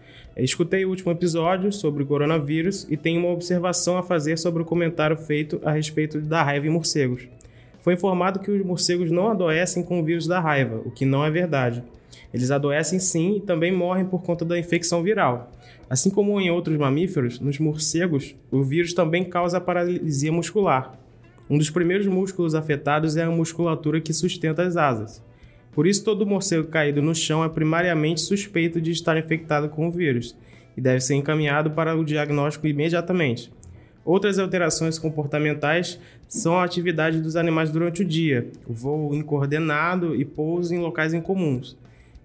Escutei o último episódio sobre o coronavírus e tenho uma observação a fazer sobre o comentário feito a respeito da raiva em morcegos. Foi informado que os morcegos não adoecem com o vírus da raiva, o que não é verdade. Eles adoecem sim e também morrem por conta da infecção viral. Assim como em outros mamíferos, nos morcegos, o vírus também causa paralisia muscular. Um dos primeiros músculos afetados é a musculatura que sustenta as asas. Por isso, todo morcego caído no chão é primariamente suspeito de estar infectado com o vírus e deve ser encaminhado para o diagnóstico imediatamente. Outras alterações comportamentais são a atividade dos animais durante o dia, o voo incoordenado e pouso em locais incomuns.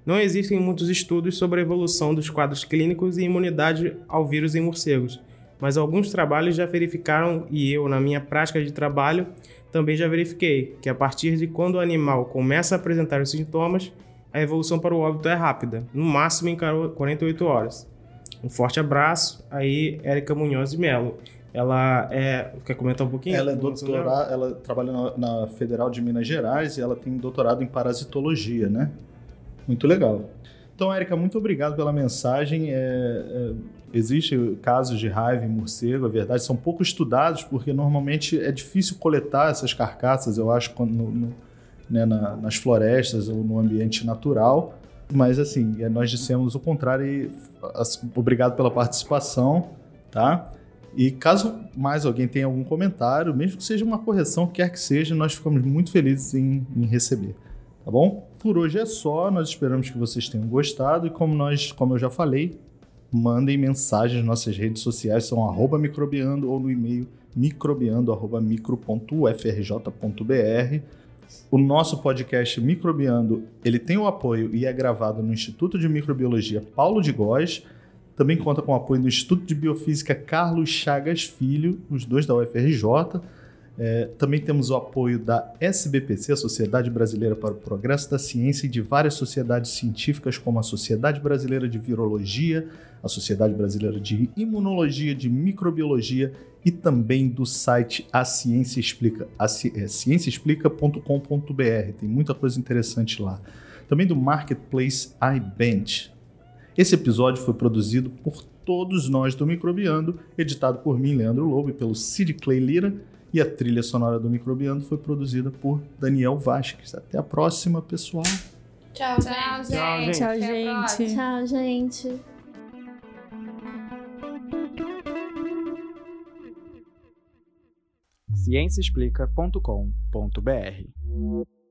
Não existem muitos estudos sobre a evolução dos quadros clínicos e imunidade ao vírus em morcegos, mas alguns trabalhos já verificaram, e eu, na minha prática de trabalho, também já verifiquei que a partir de quando o animal começa a apresentar os sintomas, a evolução para o óbito é rápida, no máximo em 48 horas. Um forte abraço aí, Érica Munhoz de Melo. Ela é. Quer comentar um pouquinho? Ela é doutora, ela trabalha na, Federal de Minas Gerais e ela tem doutorado em parasitologia, né? Muito legal. Então, Érica, muito obrigado pela mensagem. É, é, existe casos de raiva em morcego, é verdade, são pouco estudados porque normalmente é difícil coletar essas carcaças, eu acho, no, no, né, na, nas florestas ou no ambiente natural. Mas assim, é, nós dissemos o contrário e obrigado pela participação, tá? E caso mais alguém tenha algum comentário, mesmo que seja uma correção, quer que seja, nós ficamos muito felizes em, em receber, tá bom? Por hoje é só, nós esperamos que vocês tenham gostado e como nós, como eu já falei, mandem mensagens nas nossas redes sociais, são microbiando ou no e-mail microbiando.micro.ufrj.br. O nosso podcast Microbiando, ele tem o apoio e é gravado no Instituto de Microbiologia Paulo de Góes, também conta com o apoio do Instituto de Biofísica Carlos Chagas Filho, os dois da UFRJ. É, também temos o apoio da SBPC, a Sociedade Brasileira para o Progresso da Ciência, e de várias sociedades científicas, como a Sociedade Brasileira de Virologia, a Sociedade Brasileira de Imunologia, de Microbiologia e também do site A Ciência Explica, a, é. Tem muita coisa interessante lá. Também do Marketplace iBench. Esse episódio foi produzido por todos nós do Microbiando, editado por mim, Leandro Lobo, e pelo Sid Clay Lira, e a trilha sonora do Microbiando foi produzida por Daniel Vasquez. Até a próxima, pessoal. Tchau, Tchau, gente. Tchau, Até a gente. Tchau, gente. ciênciaexplica.com.br